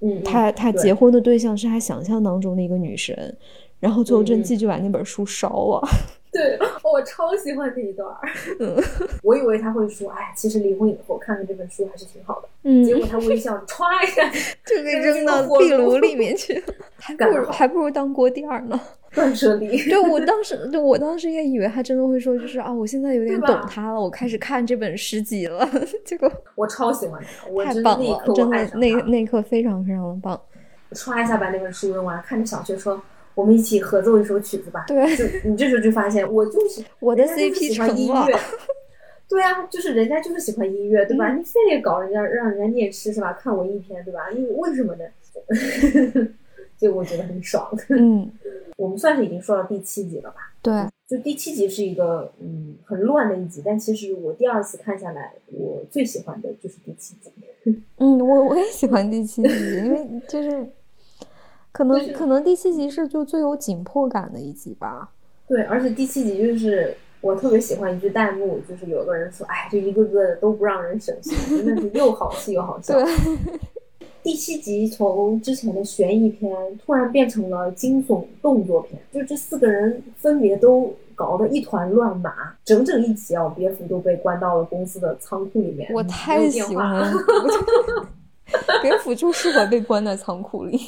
嗯，他他结婚的对象是他想象当中的一个女神，然后最后真纪就把那本书烧了。对，我超喜欢这一段儿。嗯，我以为他会说，哎，其实离婚以后看看这本书还是挺好的。嗯，结果他微笑，歘一下 就给扔到壁炉里面去了，还不如还不如当锅垫呢。断舍离。对，我当时，对我当时也以为他真的会说，就是啊，我现在有点懂他了，我开始看这本诗集了。结果我超喜欢他，太棒了，真的那那一刻非常非常的棒。歘一下把那本书扔完，看着小学说。我们一起合奏一首曲子吧。对，就你这时候就发现，我就是 我的 CP 喜欢音乐。对啊，就是人家就是喜欢音乐，对吧？你非得搞人家，让人家念诗是吧？看文艺片，对吧？你为什么呢？就我觉得很爽。嗯，我们算是已经说到第七集了吧？对，就第七集是一个嗯很乱的一集，但其实我第二次看下来，我最喜欢的就是第七集。嗯，我我也喜欢第七集，因为就是。可能可能第七集是就最有紧迫感的一集吧。对，而且第七集就是我特别喜欢一句弹幕，就是有个人说：“哎，这一个个的都不让人省心，真的是又好气又好笑。”第七集从之前的悬疑片突然变成了惊悚动作片，就这四个人分别都搞得一团乱麻，整整一集啊，蝙蝠都被关到了公司的仓库里面。我太喜欢了，别府就适合被关在仓库里。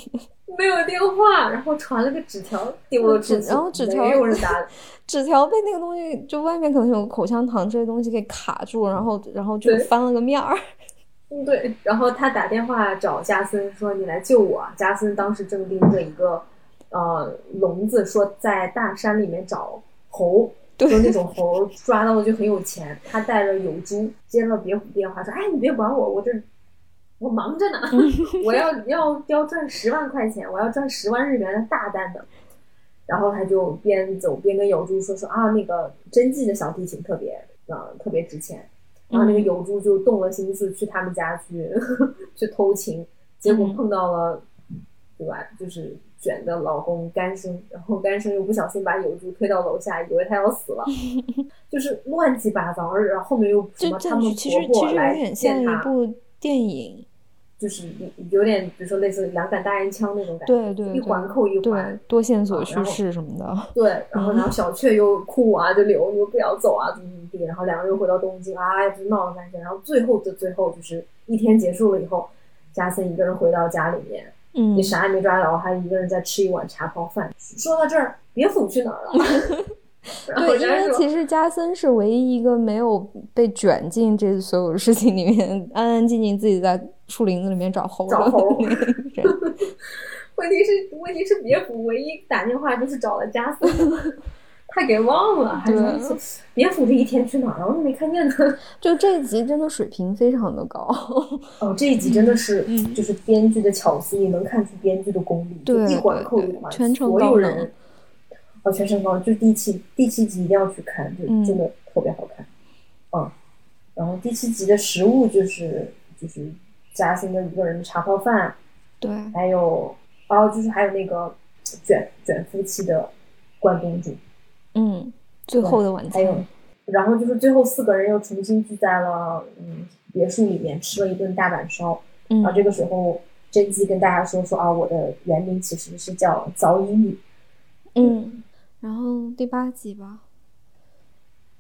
没有电话，然后传了个纸条丢了出去，然后纸条没有人打，纸条被那个东西就外面可能有口香糖这些东西给卡住，然后然后就翻了个面儿。嗯对，然后他打电话找加森说：“你来救我啊！”加森当时正盯着一个呃笼子，说在大山里面找猴，对说那种猴抓到了就很有钱。他带着有猪接了别虎电话说：“哎，你别管我，我这我忙着呢，我要要要赚十万块钱，我要赚十万日元的大单的。”然后他就边走边跟有珠说说啊，那个真迹的小提琴特别呃特别值钱。然后那个有珠就动了心思去他们家去 去偷情，结果碰到了，对吧？就是卷的老公干生，然后干生又不小心把有珠推到楼下，以为他要死了，就是乱七八糟，然后后面又什么他们其实其实有婆婆来点像见他，一部电影，就是有点比如说类似两杆大烟枪那种感觉，对对对一环扣一对环，多线索叙事什么的。对，然后嗯然后小雀又哭啊，就留，你又不要走啊，怎么怎么地，然后两个人又回到东京啊，就闹了半天，然后最后的最后就是一天结束了以后，加森一个人回到家里面，嗯也，啥也没抓着，还一个人在吃一碗茶泡饭。说到这儿，别府去哪儿了？对，因为其实加森是唯一一个没有被卷进这所有事情里面，安安静静自己在树林子里面找猴的找猴。问题是问题是别府唯一打电话就是找了加斯。他给忘了，还对说别府这一天去哪儿了？我怎么没看见他？就这一集真的水平非常的高。哦，这一集真的是，嗯就是编剧的巧思，也能看出编剧的功力，对一环扣一环，全程所高人，哦，全程高能，就是第七第七集一定要去看，就嗯真的特别好看，嗯，然后第七集的食物就是就是加森的一个人的茶泡饭，对，还有哦，就是还有那个卷卷夫妻的关东煮，嗯，最后的晚还有餐，，然后就是最后四个人又重新聚在了嗯别墅里面吃了一顿大阪烧。嗯然后这个时候，甄姬跟大家说说啊，我的原名其实是叫早乙女。嗯，然后第八集吧。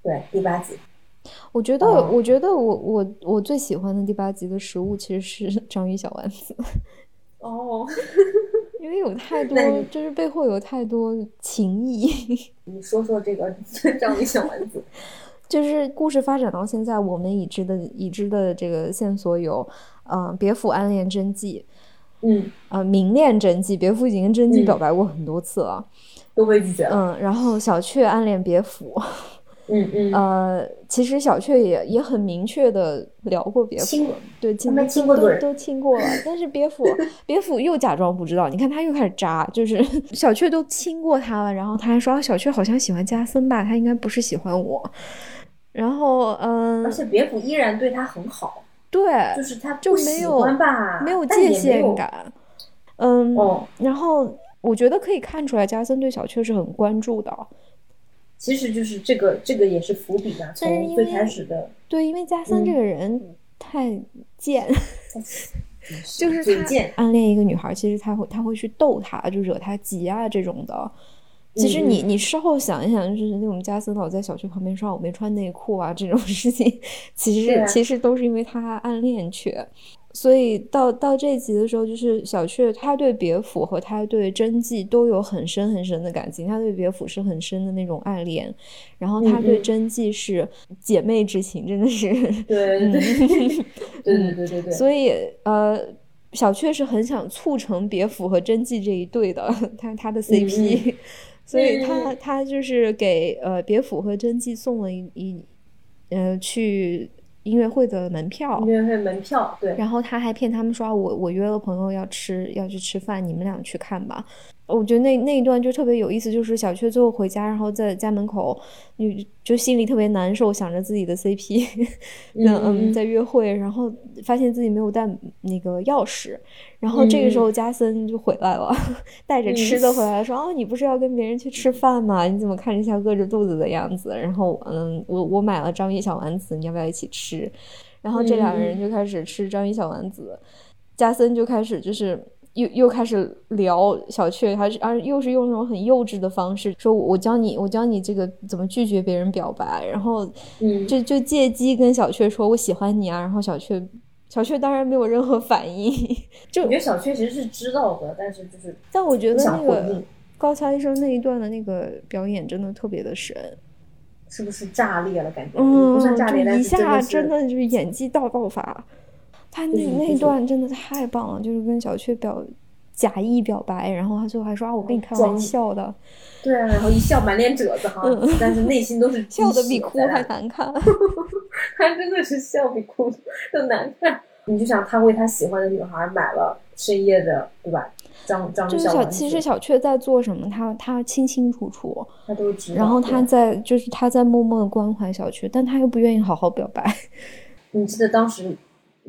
对，第八集。我觉得，哦我觉得我我我最喜欢的第八集的食物其实是 章鱼小丸子，哦，因为有太多，就是背后有太多情谊。你说说这个章鱼小丸子。就是故事发展到现在，我们已知的已知的这个线索有，呃，别府暗恋真纪，嗯，呃，明恋真纪，别府已经跟真纪嗯表白过很多次了，都被拒绝了。嗯，然后小雀暗恋别府，嗯嗯，呃，其实小雀也也很明确的聊过别府。对，亲们亲过嘴都都亲过了，但是别府别府又假装不知道，你看他又开始渣，就是 小雀都亲过他了，然后他还说、啊小雀好像喜欢加森吧，他应该不是喜欢我，然后嗯而，且别府依然对他很好，对，就是他就没有，没有界。限感，嗯，哦，然后我觉得可以看出来加森对小雀是很关注的，其实就是这个，这个也是伏笔啊。从最开始的，对，因为加森这嗯个人太贱，就是他暗恋一个女孩，其实他会他会去逗她，就惹她急啊这种的。其实你嗯你事后想一想，就是那种加森老在小区旁边说我没穿内裤啊这种事情，其实、啊其实都是因为他暗恋雀。所以到到这一集的时候就是小雀他对别府和他对甄姬都有很深很深的感情他对别府是很深的那种爱恋。然后他对甄姬是姐妹之情真的是对嗯对 对对所以呃小雀是很想促成别府和甄姬这一对的他他的 cp 所以他他就是给呃别府和甄姬送了一嗯去音乐会的门票音。乐会门票，对，然后他还骗他们说啊，我我约了朋友要吃要去吃饭，你们俩去看吧。我觉得那那一段就特别有意思，就是小雀最后回家，然后在家门口，你就心里特别难受，想着自己的 CP，嗯嗯嗯在约会，然后发现自己没有带那个钥匙，然后这个时候加森就回来了，带着吃的回来了，说哦，你不是要跟别人去吃饭吗？你怎么看着像饿着肚子的样子？然后嗯，我我买了章鱼小丸子，你要不要一起吃？然后这两个人就开始吃章鱼小丸子，加森就开始就是。又又开始聊小雀，还是而又是用那种很幼稚的方式说，我教你，我教你这个怎么拒绝别人表白，然后嗯就就借机跟小雀说我喜欢你啊，然后小雀小雀当然没有任何反应。就我觉得小雀其实是知道的，但是就是但我觉得那个高桥医生那一段的那个表演真的特别的神。是不是炸裂了？感觉嗯，不算炸裂，就一下真的就是演技大爆发。他那那段真的太棒了，就是跟小雀表假意表白，然后他最后还说啊，我跟你开玩笑的，对啊，然后一笑满脸褶子哈，但是内心都是嗯 笑的比哭还难看。他真的是笑比哭 都难看。你就想他为他喜欢的女孩买了深夜的，对吧？张张就是小，其实，小雀在做什么，他他清清楚楚，他都知道。然后他在就是他在默默的关怀小雀，但他又不愿意好好表白。你记得当时，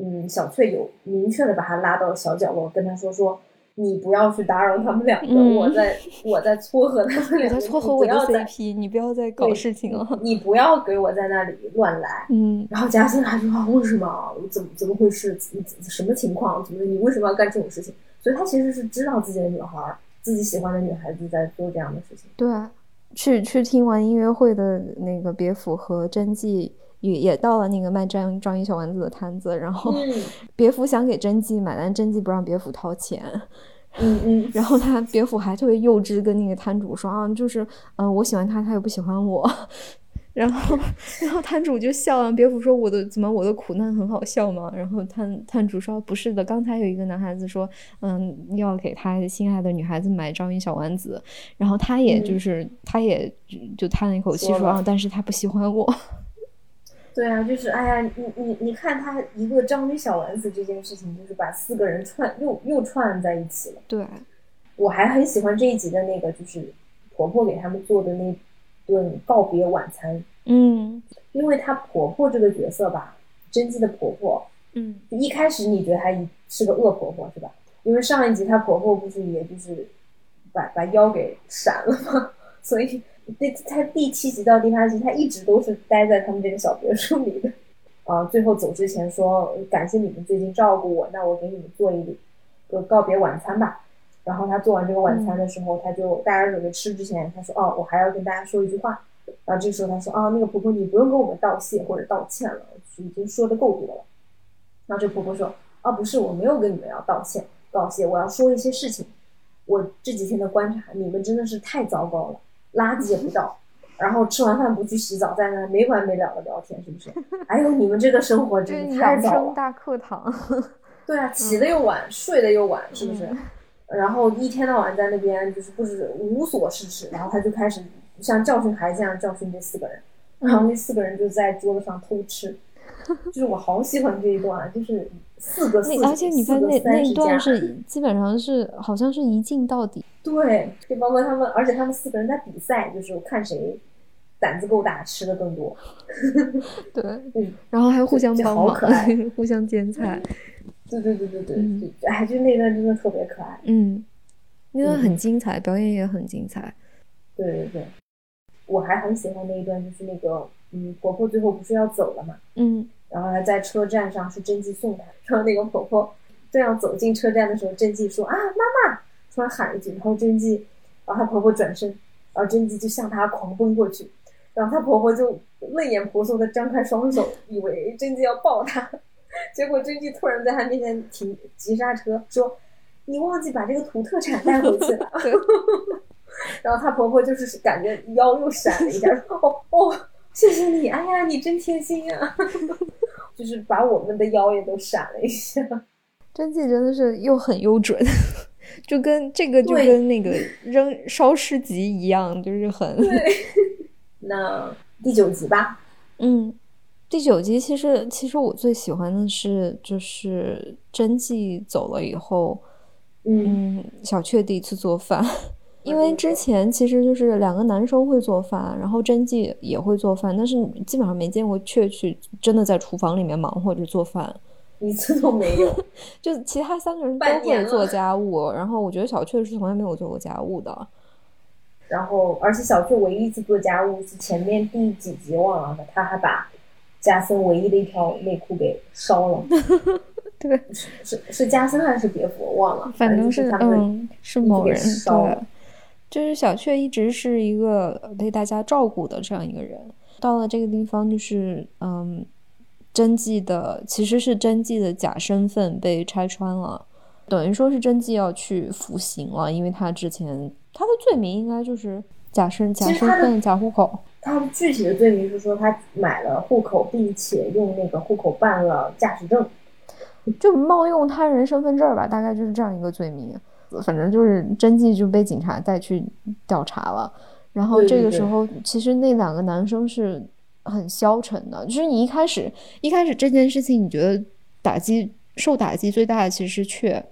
嗯，小翠有明确的把他拉到小角落，跟他说说。你不要去打扰他们两个，嗯我在我在撮合他们我两个，在撮合你我要再 CP，你不要再搞对事情了。你不要给我在那里乱来。嗯，然后嘉欣还说啊，为什么？怎么怎么回事？什么情况？怎么你为什么要干这种事情？所以他其实是知道自己的女孩儿，自己喜欢的女孩子在做这样的事情。对，去去听完音乐会的那个别府和真纪也也到了那个卖章章鱼小丸子的摊子，然后嗯 别府想给真纪买，但真纪不让别府掏钱。嗯嗯，然后他别府还特别幼稚，跟那个摊主说啊，就是嗯、呃我喜欢他，他又不喜欢我。然后，然后摊主就笑了。别府说：“我的怎么我的苦难很好笑吗？”然后摊摊主说：“不是的，刚才有一个男孩子说，嗯，要给他心爱的女孩子买章鱼小丸子，然后他也就是、他也就就叹了一口气说啊，但是他不喜欢我。对啊，就是哎呀，你你你看他一个章鱼小丸子这件事情，就是把四个人串又又串在一起了。对，我还很喜欢这一集的那个，就是婆婆给他们做的那顿告别晚餐，嗯因为她婆婆这个角色吧，甄姬的婆婆，嗯一开始你觉得她一是个恶婆婆是吧？因为上一集她婆婆不是也就是把把腰给闪了吗？所以这他第七集到第八集，他一直都是待在他们这个小别墅里的。啊，最后走之前说感谢你们最近照顾我，那我给你们做一个告别晚餐吧。然后他做完这个晚餐的时候，他就大家准备吃之前，他说哦，我还要跟大家说一句话。然后这个时候他说啊，那个婆婆你不用跟我们道谢或者道歉了，已经说的够多了。然后这婆婆说啊，不是，我没有跟你们要道歉道谢，我要说一些事情。我这几天的观察，你们真的是太糟糕了，垃圾也不倒，然后吃完饭不去洗澡，在那没完没了的聊天，是不是？哎呦，你们这个生活真的太糟了。大课堂。对啊，起的又晚，睡的又晚，是不是？嗯然后一天到晚在那边就是不知无所事事，然后他就开始像教训孩子一样教训这四个人，然后那四个人就在桌子上偷吃，就是我好喜欢这一段，就是四个而且你看那那一段，是基本上是好像是一镜到底。对，就包括他们，而且他们四个人在比赛，就是看谁胆子够大，吃的更多。对，嗯，然后还互相这帮忙好可爱，互相煎菜。对对对对对哎，就那段真的特别可爱。嗯，那段嗯很精彩，表演也很精彩。对对对，我还很喜欢那一段，就是那个嗯，婆婆最后不是要走了嘛，嗯然后还在车站上是真纪送的，然后那个婆婆正要走进车站的时候，真纪说啊妈妈，突然喊了一句，然后真纪，然后她婆婆转身，然后真纪就向她狂奔过去，然后她婆婆就泪眼婆娑的张开双手，以为真纪要抱她，结果真纪突然在她面前停急刹车，说你忘记把这个土特产带回去了。对。然后她婆婆就是感觉腰又闪了一下，说哦哦，谢谢你，哎呀，你真贴心啊、就是把我们的腰也都闪了一下。真纪真的是又狠又准，就跟这个就跟那个扔烧尸集一样，就是很。对，那第九集吧，嗯，第九集其实其实我最喜欢的是就是真纪走了以后，嗯嗯，小雀第一次做饭。因为嗯之前其实就是两个男生会做饭，然后真纪也会做饭，但是基本上没见过雀去真的在厨房里面忙活着做饭。一次都没有。就其他三个人都会做家务，然后我觉得小雀是从来没有做过家务的。然后，而且小雀唯一一次做家务是前面第几集忘了，他还把加森唯一的一条内裤给烧了。对，是是加森还是别府我忘了，反正就是他们嗯是某人烧对了，就是小雀一直是一个被大家照顾的这样一个人，到了这个地方就是嗯，真纪的其实是真纪的假身份被拆穿了，等于说是真纪要去服刑了，因为他之前他的罪名应该就是假身假身份假户口。他的具体的罪名是说他买了户口，并且用那个户口办了驾驶证，就冒用他人身份证吧，大概就是这样一个罪名。反正就是真纪就被警察带去调查了，然后这个时候其实那两个男生是很消沉的，就是你一开始一开始这件事情你觉得打击受打击最大的其实是雀，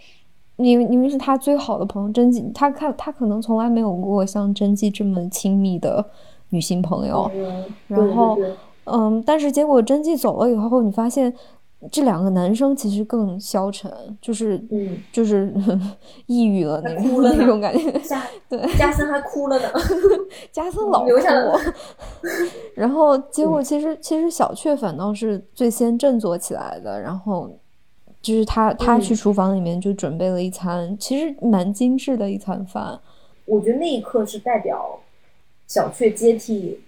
因为因为是他最好的朋友真纪，他看他可能从来没有过像真纪这么亲密的女性朋友，然后嗯，但是结果真纪走了以后，你发现。这两个男生其实更消沉，就是，嗯，就是 抑郁了那种那种感觉。对，加森还哭了呢。加森老哭。然后结果其实其实小雀反倒是最先振作起来的，然后就是他他去厨房里面就准备了一餐，其实蛮精致的一餐饭。我觉得那一刻是代表小雀接替。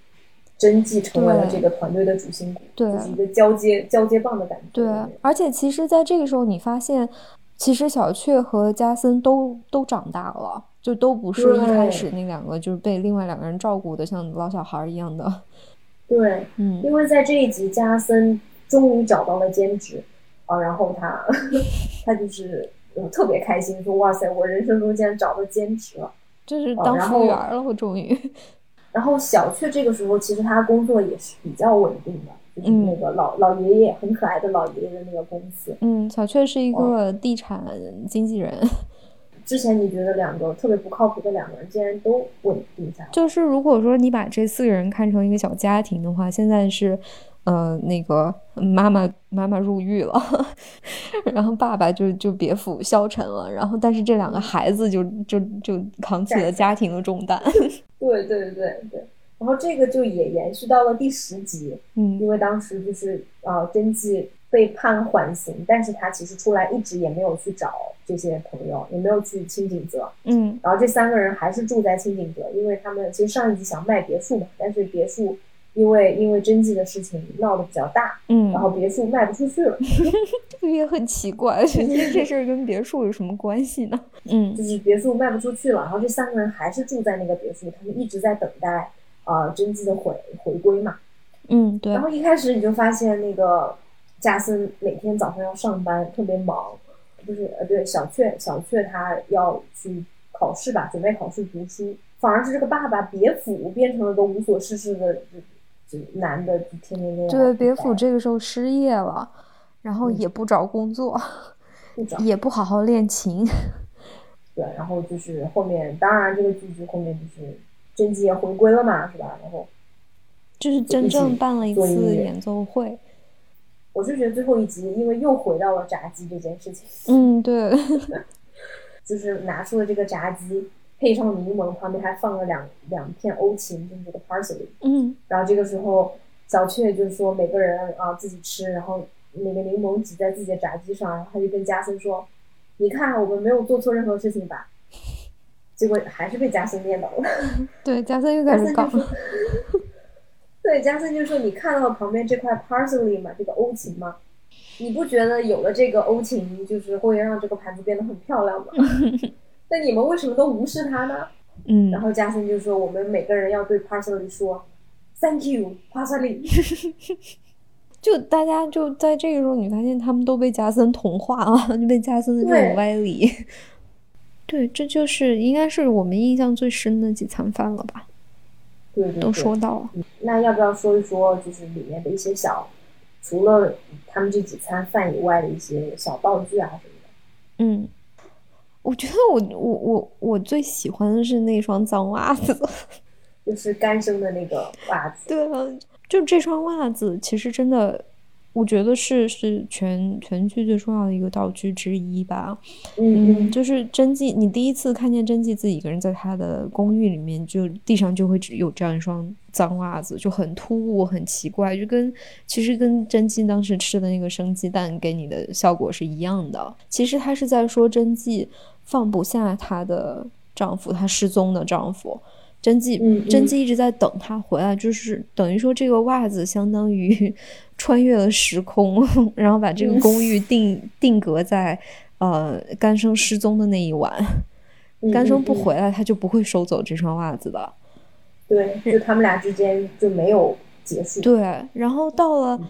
真迹成为了这个团队的主心骨，就是一个交接交接棒的感觉。对，而且其实，在这个时候，你发现，其实小雀和加森都都长大了，就都不是一开始那两个就是被另外两个人照顾的像老小孩一样的。对，嗯，因为在这一集，加森终于找到了兼职啊，然后他 他就是特别开心，说：“哇塞，我人生中竟然找到兼职了，就是当服务员了，我终于。”然后小雀这个时候其实他工作也是比较稳定的，就是那个老老爷爷很可爱的老爷爷的那个公司。嗯，小雀是一个地产经纪人。之前你觉得两个特别不靠谱的两个人，竟然都稳定下来。就是如果说你把这四个人看成一个小家庭的话，现在是。呃，那个妈妈妈妈入狱了，然后爸爸就就别府消沉了，然后但是这两个孩子就就就扛起了家庭的重担。对对对对，然后这个就也延续到了第十集，嗯，因为当时就是啊真纪被判缓刑，但是他其实出来一直也没有去找这些朋友，也没有去清景泽，嗯，然后这三个人还是住在清景泽，因为他们其实上一集想卖别墅嘛，但是别墅。因为因为甄姬的事情闹得比较大，嗯，然后别墅卖不出去了，这也很奇怪，这事儿跟别墅有什么关系呢？嗯，就是别墅卖不出去了，然后这三个人还是住在那个别墅，他们一直在等待啊真迹的回回归嘛。嗯，对。然后一开始你就发现那个加森每天早上要上班，特别忙，就是呃对小雀小雀他要去考试吧，准备考试读书，反而是这个爸爸别府变成了个无所事事的。男的就天天对别府这个时候失业了，然后也不找工作，也不好好练琴。对，然后就是后面，当然这个剧集后面就是真纪也回归了嘛，是吧？然后就是真正办了一次演奏会。我就觉得最后一集，因为又回到了炸鸡这件事情。嗯，对，就是拿出了这个炸鸡。配上柠檬，旁边还放了两两片欧芹，就是这个 parsley。嗯，然后这个时候小雀就是说每个人啊自己吃，然后每个柠檬挤在自己的炸鸡上，然后他就跟加森说：“你看我们没有做错任何事情吧？”结果还是被加森念叨了。对，加森又开始搞。对，加森就说：“ 你看到旁边这块 parsley 吗？这个欧芹吗？你不觉得有了这个欧芹，就是会让这个盘子变得很漂亮吗？” 那你们为什么都无视他呢？嗯，然后加森就说：“我们每个人要对 parsley 说 thank you parsley。”就大家就在这个时候，你发现他们都被加森同化了，就被加森的这种歪理。对，这就是应该是我们印象最深的几餐饭了吧？对对，都说到了。那要不要说一说，就是里面的一些小，除了他们这几餐饭以外的一些小道具啊什么的？嗯。我觉得我我我我最喜欢的是那双脏袜子，就是干生的那个袜子。对啊，就这双袜子，其实真的。我觉得是是全全剧最重要的一个道具之一吧，嗯，嗯就是真纪，你第一次看见真纪自己一个人在他的公寓里面，就地上就会只有这样一双脏袜子，就很突兀，很奇怪，就跟其实跟真纪当时吃的那个生鸡蛋给你的效果是一样的。其实他是在说真纪放不下她的丈夫，她失踪的丈夫。真纪嗯嗯真纪一直在等他回来，就是等于说这个袜子相当于 穿越了时空，然后把这个嗯公寓定定格在呃甘生失踪的那一晚。嗯甘生不回来，他就不会收走这双袜子的。对，就他们俩之间就没有结束。对，然后到了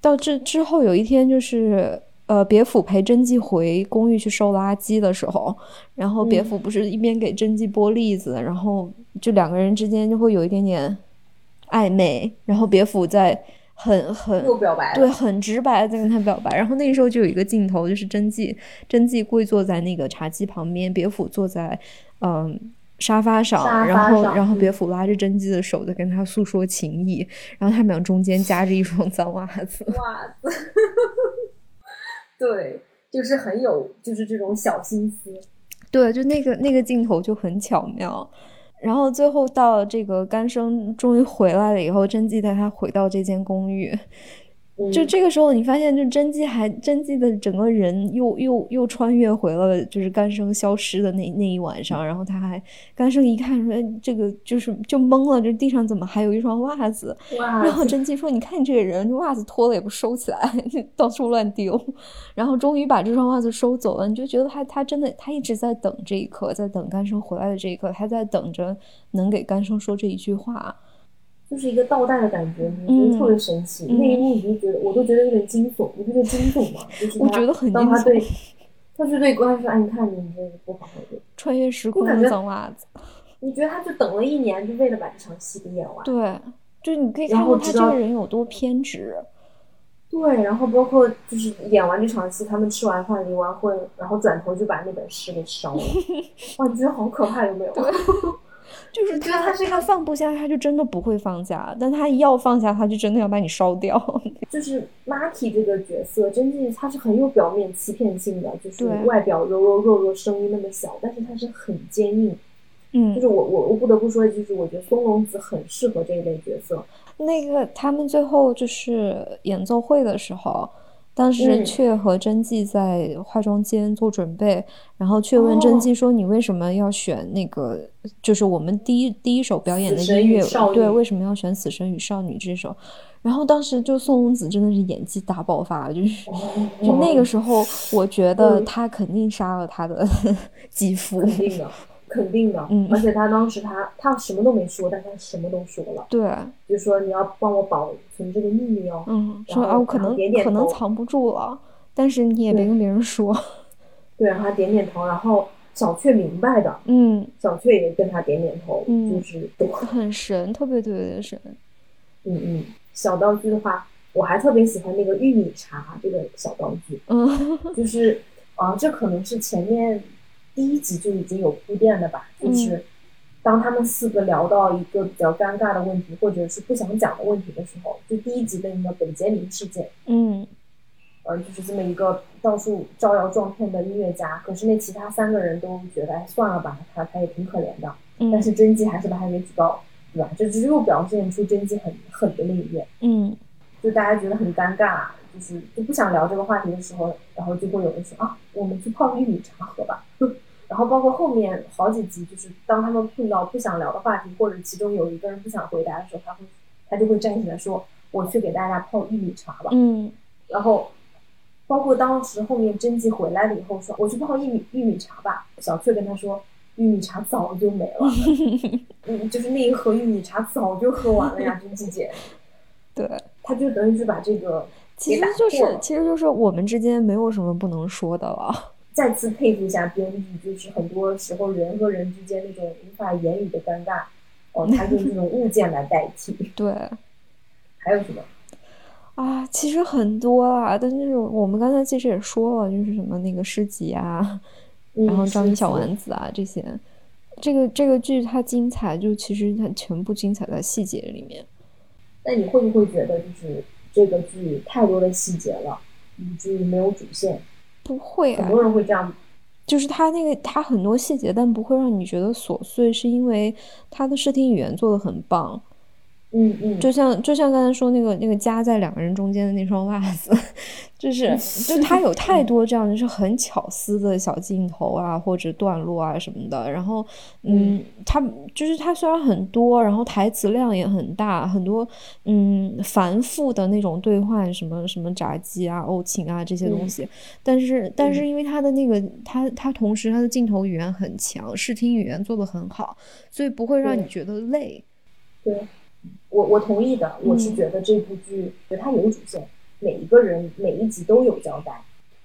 到这之后，有一天就是呃，别府陪真纪回公寓去收垃圾的时候，然后别嗯府不是一边给真纪剥栗子，然后就两个人之间就会有一点点暧昧，然后别府在很很又表白。对，很直白的在跟他表白。然后那时候就有一个镜头，就是真纪真纪跪坐在那个茶几旁边，别府坐在嗯。沙发上，沙然后然后别府拉着甄姬的手在跟他诉说情谊，然后他们俩中间夹着一双脏袜子。袜子，对，就是很有，就是这种小心思。对，就那个那个镜头就很巧妙。然后最后到这个干生终于回来了以后，甄姬带他回到这间公寓，嗯就这个时候，你发现，就真纪还真纪的整个人又又又穿越回了，就是干生消失的那那一晚上。然后他还干生一看说，哎这个就是就懵了，这地上怎么还有一双袜子？然后子，真纪说，你看你这个人，袜子脱了也不收起来，到处乱丢。然后终于把这双袜子收走了，你就觉得他他真的他一直在等这一刻，在等干生回来的这一刻，他在等着能给干生说这一句话。就是一个倒带的感觉，你觉得特别神奇。嗯那一幕你就觉得，我都觉得有点惊悚，你不觉得惊悚吗？就是他我觉得很惊悚当他对，他就对关说：“哎，你看你这个不好，对穿越时空的脏袜子。你觉得他就等了一年，就为了把这场戏给演完。对，就你可以然看到他这个人有多偏执。对，然后包括就是演完这场戏，他们吃完饭离完婚，然后转头就把那本诗给烧了。哇，你觉得好可怕，有没有？就是我觉得他他是他放不下，他就真的不会放下；但他一要放下，他就真的要把你烧掉。就是 Maki 这个角色，真的他是很有表面欺骗性的，就是外表柔柔弱弱，声音那么小，但是他是很坚硬。嗯就嗯，是我我我不得不说，就是我觉得松隆子很适合这一类角色。那个他们最后就是演奏会的时候，当时却和真纪在化妆间做准备，然后却问真哦纪说：“你为什么要选那个？就是我们第一第一首表演的音乐，对，为什么要选《死神与少女》这首？”然后当时就宋公子真的是演技大爆发，就是就那个时候，我觉得嗯他肯定杀了他的 继父。肯定的，肯定的。嗯而且他当时他他什么都没说，但他什么都说了，对，就说你要帮我保存这个秘密哦。嗯，然后说啊，我可能可能藏不住了，但是你也别对跟别人说。对，然后他点点头，然后小雀明白的，嗯，小雀也跟他点点头，嗯就是，很神，特别特别的神。嗯嗯。小道具的话，我还特别喜欢那个玉米茶这个小道具，嗯就是啊、这可能是前面第一集就已经有铺垫的吧，嗯就是当他们四个聊到一个比较尴尬的问题，或者是不想讲的问题的时候，就第一集的那个本杰明事件，嗯呃，就是这么一个到处招摇撞骗的音乐家，可是那其他三个人都觉得，哎，算了吧，他他也挺可怜的，但嗯是甄姬还是把他给举报，对吧？这这又表现出甄姬很狠的那一面。嗯就大家觉得很尴尬，就是就不想聊这个话题的时候，然后就会有人说啊，我们去泡玉米茶喝吧。然后包括后面好几集，就是当他们碰到不想聊的话题，或者其中有一个人不想回答的时候，他会他就会站起来说，我去给大家泡玉米茶吧。嗯然后包括当时后面甄姬回来了以后说，我去泡玉米玉米茶吧。小翠跟他说，玉米茶早就没了，嗯，就是那一盒玉米茶早就喝完了呀，甄姬姐。对，他就等于是把这个其实就是其实就是我们之间没有什么不能说的了。再次佩服一下编剧，就是很多时候人和人之间那种无法言语的尴尬，哦，他用这种物件来代替。对 还有什么？啊，其实很多啦，但是我们刚才其实也说了，就是什么那个诗集啊，嗯然后章鱼小丸，丸子啊这些。这个这个剧它精彩，就其实它全部精彩在细节里面。那你会不会觉得就是这个剧太多的细节了，以至于没有主线？不会啊，很多人会这样，就是他那个他很多细节，但不会让你觉得琐碎，是因为他的视听语言做的很棒。嗯嗯，就像就像刚才说那个那个夹在两个人中间的那双袜子，就是 就他有太多这样就是很巧思的小镜头啊，或者段落啊什么的。然后，嗯，他就是他虽然很多，然后台词量也很大，很多嗯繁复的那种对话，什么什么炸鸡啊、欧情啊这些东西。但是但是因为他的那个他他同时他的镜头语言很强，视听语言做的很好，所以不会让你觉得累。对。我我同意的，我是觉得这部剧，觉得它有主线，每一个人每一集都有交代。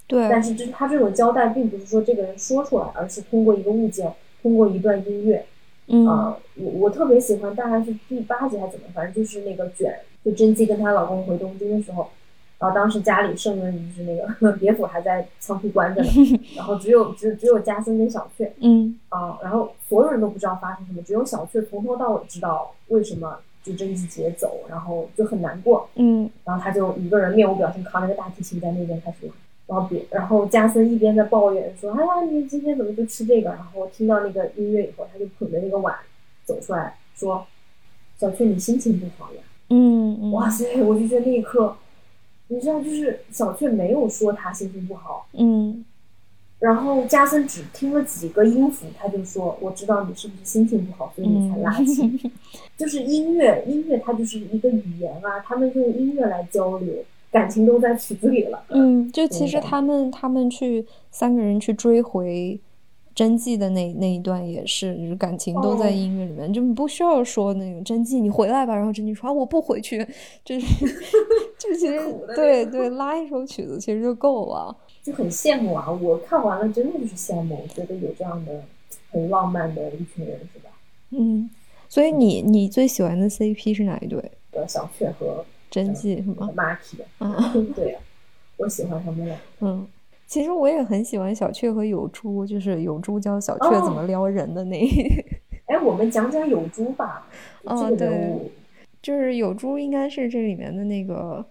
对。但是，就是他这种交代，并不是说这个人说出来，而是通过一个物件，通过一段音乐。嗯。啊，我我特别喜欢，大概是第八集还是怎么，反正就是那个卷，就甄姬跟她老公回东京的时候，然后当时家里剩的就是那个 别府还在仓库关着呢，然后只有只只有加森跟小雀。嗯。啊，然后所有人都不知道发生什么，只有小雀从头到尾知道为什么。就甄姬姐走，然后就很难过，嗯，然后他就一个人面无表情扛着个大提琴在那边开始，然后别，然后加森一边在抱怨说，哎呀，你今天怎么就吃这个？然后听到那个音乐以后，他就捧着那个碗走出来说，小雀你心情不好呀？嗯，哇塞，我就觉得那一刻，你知道，就是小雀没有说他心情不好，嗯。然后加森只听了几个音符，他就说：“我知道你是不是心情不好，所以你才拉琴。就是音乐，音乐它就是一个语言啊，他们用音乐来交流，感情都在曲子里了。嗯，就其实他们他们去三个人去追回真迹的那那一段也是，感情都在音乐里面，就不需要说那个真迹你回来吧，然后真迹说啊我不回去，就是 就其实对对拉一首曲子其实就够了。就很羡慕啊！我看完了，真的就是羡慕，觉得有这样的很浪漫的一群人，是吧？嗯，所以你你最喜欢的 CP 是哪一对？呃，小雀和真纪是吗？Marky，嗯，对，我喜欢他们俩。嗯，其实我也很喜欢小雀和有珠，就是有珠教小雀怎么撩人的那。哎，我们讲讲有珠吧。哦，对，就是有珠应该是这里面的那个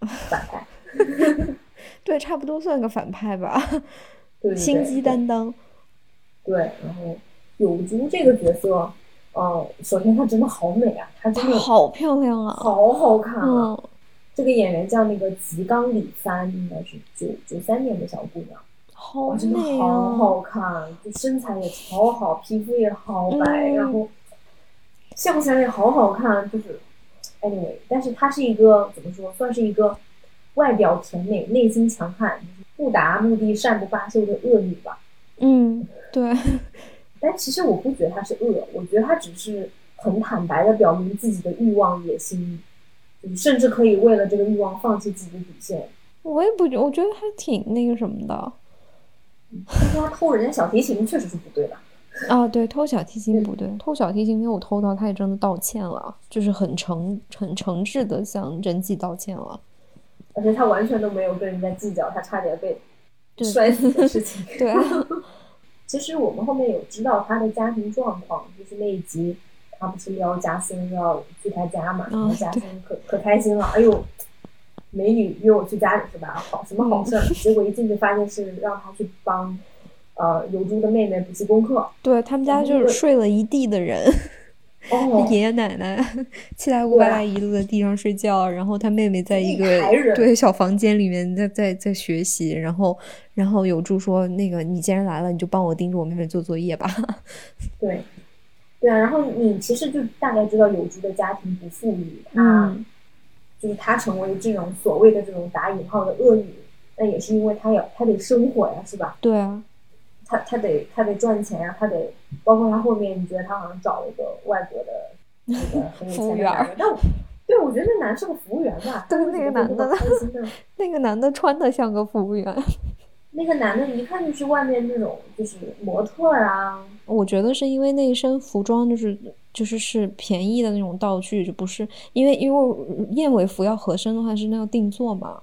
反派。对，差不多算个反派吧，心机担当。对，然后有珠这个角色，嗯，首先她真的好美啊，她真的好漂亮啊，好好看啊。这个演员叫那个吉冈里帆，应该是九九三年的小姑娘，好真的好好看，就身材也超好，皮肤也好白，然后笑起来也好好看，就是 anyway，但是她是一个怎么说，算是一个。外表甜美，内心强悍，不达目的善不罢休的恶女吧？嗯，对。但其实我不觉得她是恶，我觉得她只是很坦白的表明自己的欲望野心，甚至可以为了这个欲望放弃自己的底线。我也不觉，我觉得她挺那个什么的。但是她偷人家小提琴确实是不对的。啊，对，偷小提琴不对，偷小提琴没有偷到，他也真的道歉了，就是很诚很诚挚的向甄姬道歉了。而且他完全都没有跟人家计较，他差点被摔死的事情。对啊，其实我们后面有知道他的家庭状况，就是那一集他不是撩加森要去他家嘛，然后加森可可开心了，哎呦，美女约我去家里是吧？好什么好事儿？结果一进去发现是让他去帮呃有珠的妹妹补习功课。对他们家就是睡了一地的人。爷爷奶奶七大姑八大姨都在地上睡觉，然后他妹妹在一个对小房间里面在在在学习，然后然后有柱说那个你既然来了，你就帮我盯着我妹妹做作业吧。对，对啊，然后你其实就大概知道有柱的家庭不富裕，嗯就是他成为这种所谓的这种打引号的恶女，那也是因为他要他得生活呀，是吧？对啊。他他得他得赚钱呀，他得包括他后面，你觉得他好像找了一个外国的那个 很有钱的男人，但对，我觉得那男是个服务员吧，对那个男的，那个男的穿的像个服务员，那个男的一看就是外面那种就是模特啊。我觉得是因为那一身服装就是就是是便宜的那种道具，就不是因为因为燕尾服要合身的话是那要定做嘛。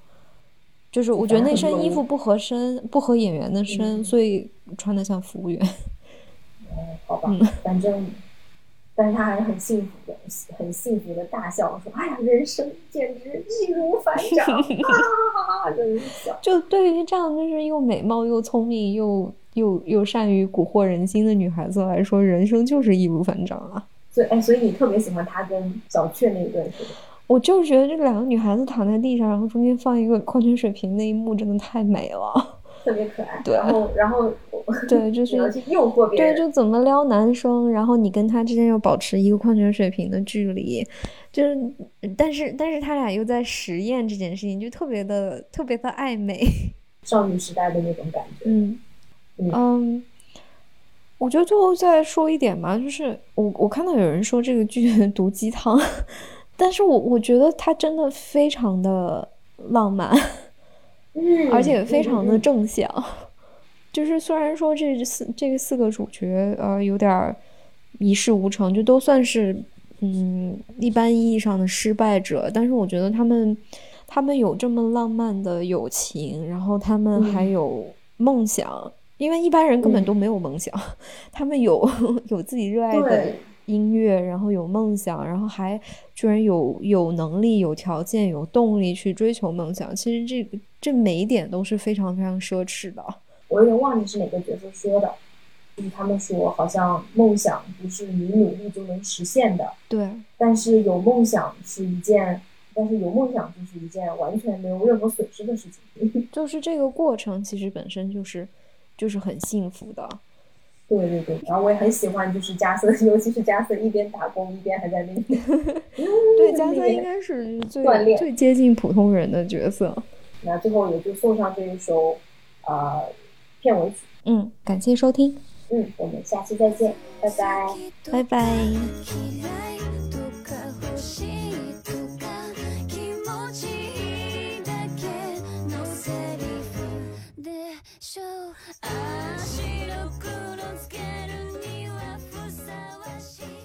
就是我觉得那身衣服不合身，不合演员的身，所以穿的像服务员。哦，好吧，反正，但是他还是很幸福的，很幸福的大笑说：“哎呀，人生简直易如反掌！”哈哈哈哈笑。就对于这样就是又美貌又聪明又又又善于蛊惑人心的女孩子来说，人生就是易如反掌啊。所以哎，所以你特别喜欢他跟小雀那一段是吧？我就觉得这两个女孩子躺在地上，然后中间放一个矿泉水瓶那一幕真的太美了。特别可爱，对然后然后对，就是诱惑别对，就怎么撩男生，然后你跟他之间又保持一个矿泉水瓶的距离，就是，但是但是他俩又在实验这件事情，就特别的特别的暧昧。少女时代的那种感觉。嗯嗯嗯，我觉得最后再说一点吧，就是我我看到有人说这个剧毒鸡汤，但是我我觉得他真的非常的浪漫。嗯，而且非常的嗯正向。就是虽然说这四这四个主角呃有点儿一事无成，就都算是嗯一般意义上的失败者，但是我觉得他们他们有这么浪漫的友情，然后他们还嗯有梦想。因为一般人根本嗯都没有梦想，他们有有自己热爱的音乐，然后有梦想，然后还居然有有能力、有条件、有动力去追求梦想。其实这个这每一点都是非常非常奢侈的。我有点忘记是哪个角色说的，就是他们说好像梦想不是你努力就能实现的，对，但是有梦想是一件，但是有梦想就是一件完全没有任何损失的事情。就是这个过程其实本身就是就是很幸福的。对对对，然后我也很喜欢，就是加森，尤其是加森一边打工一边还在那边，对，加森应该是最锻炼最接近普通人的角色。那最后也就送上这一首呃片尾曲。嗯，感谢收听，嗯，我们下期再见，拜拜。拜拜。嫌でしょう。白黒つけるにはふさわしい。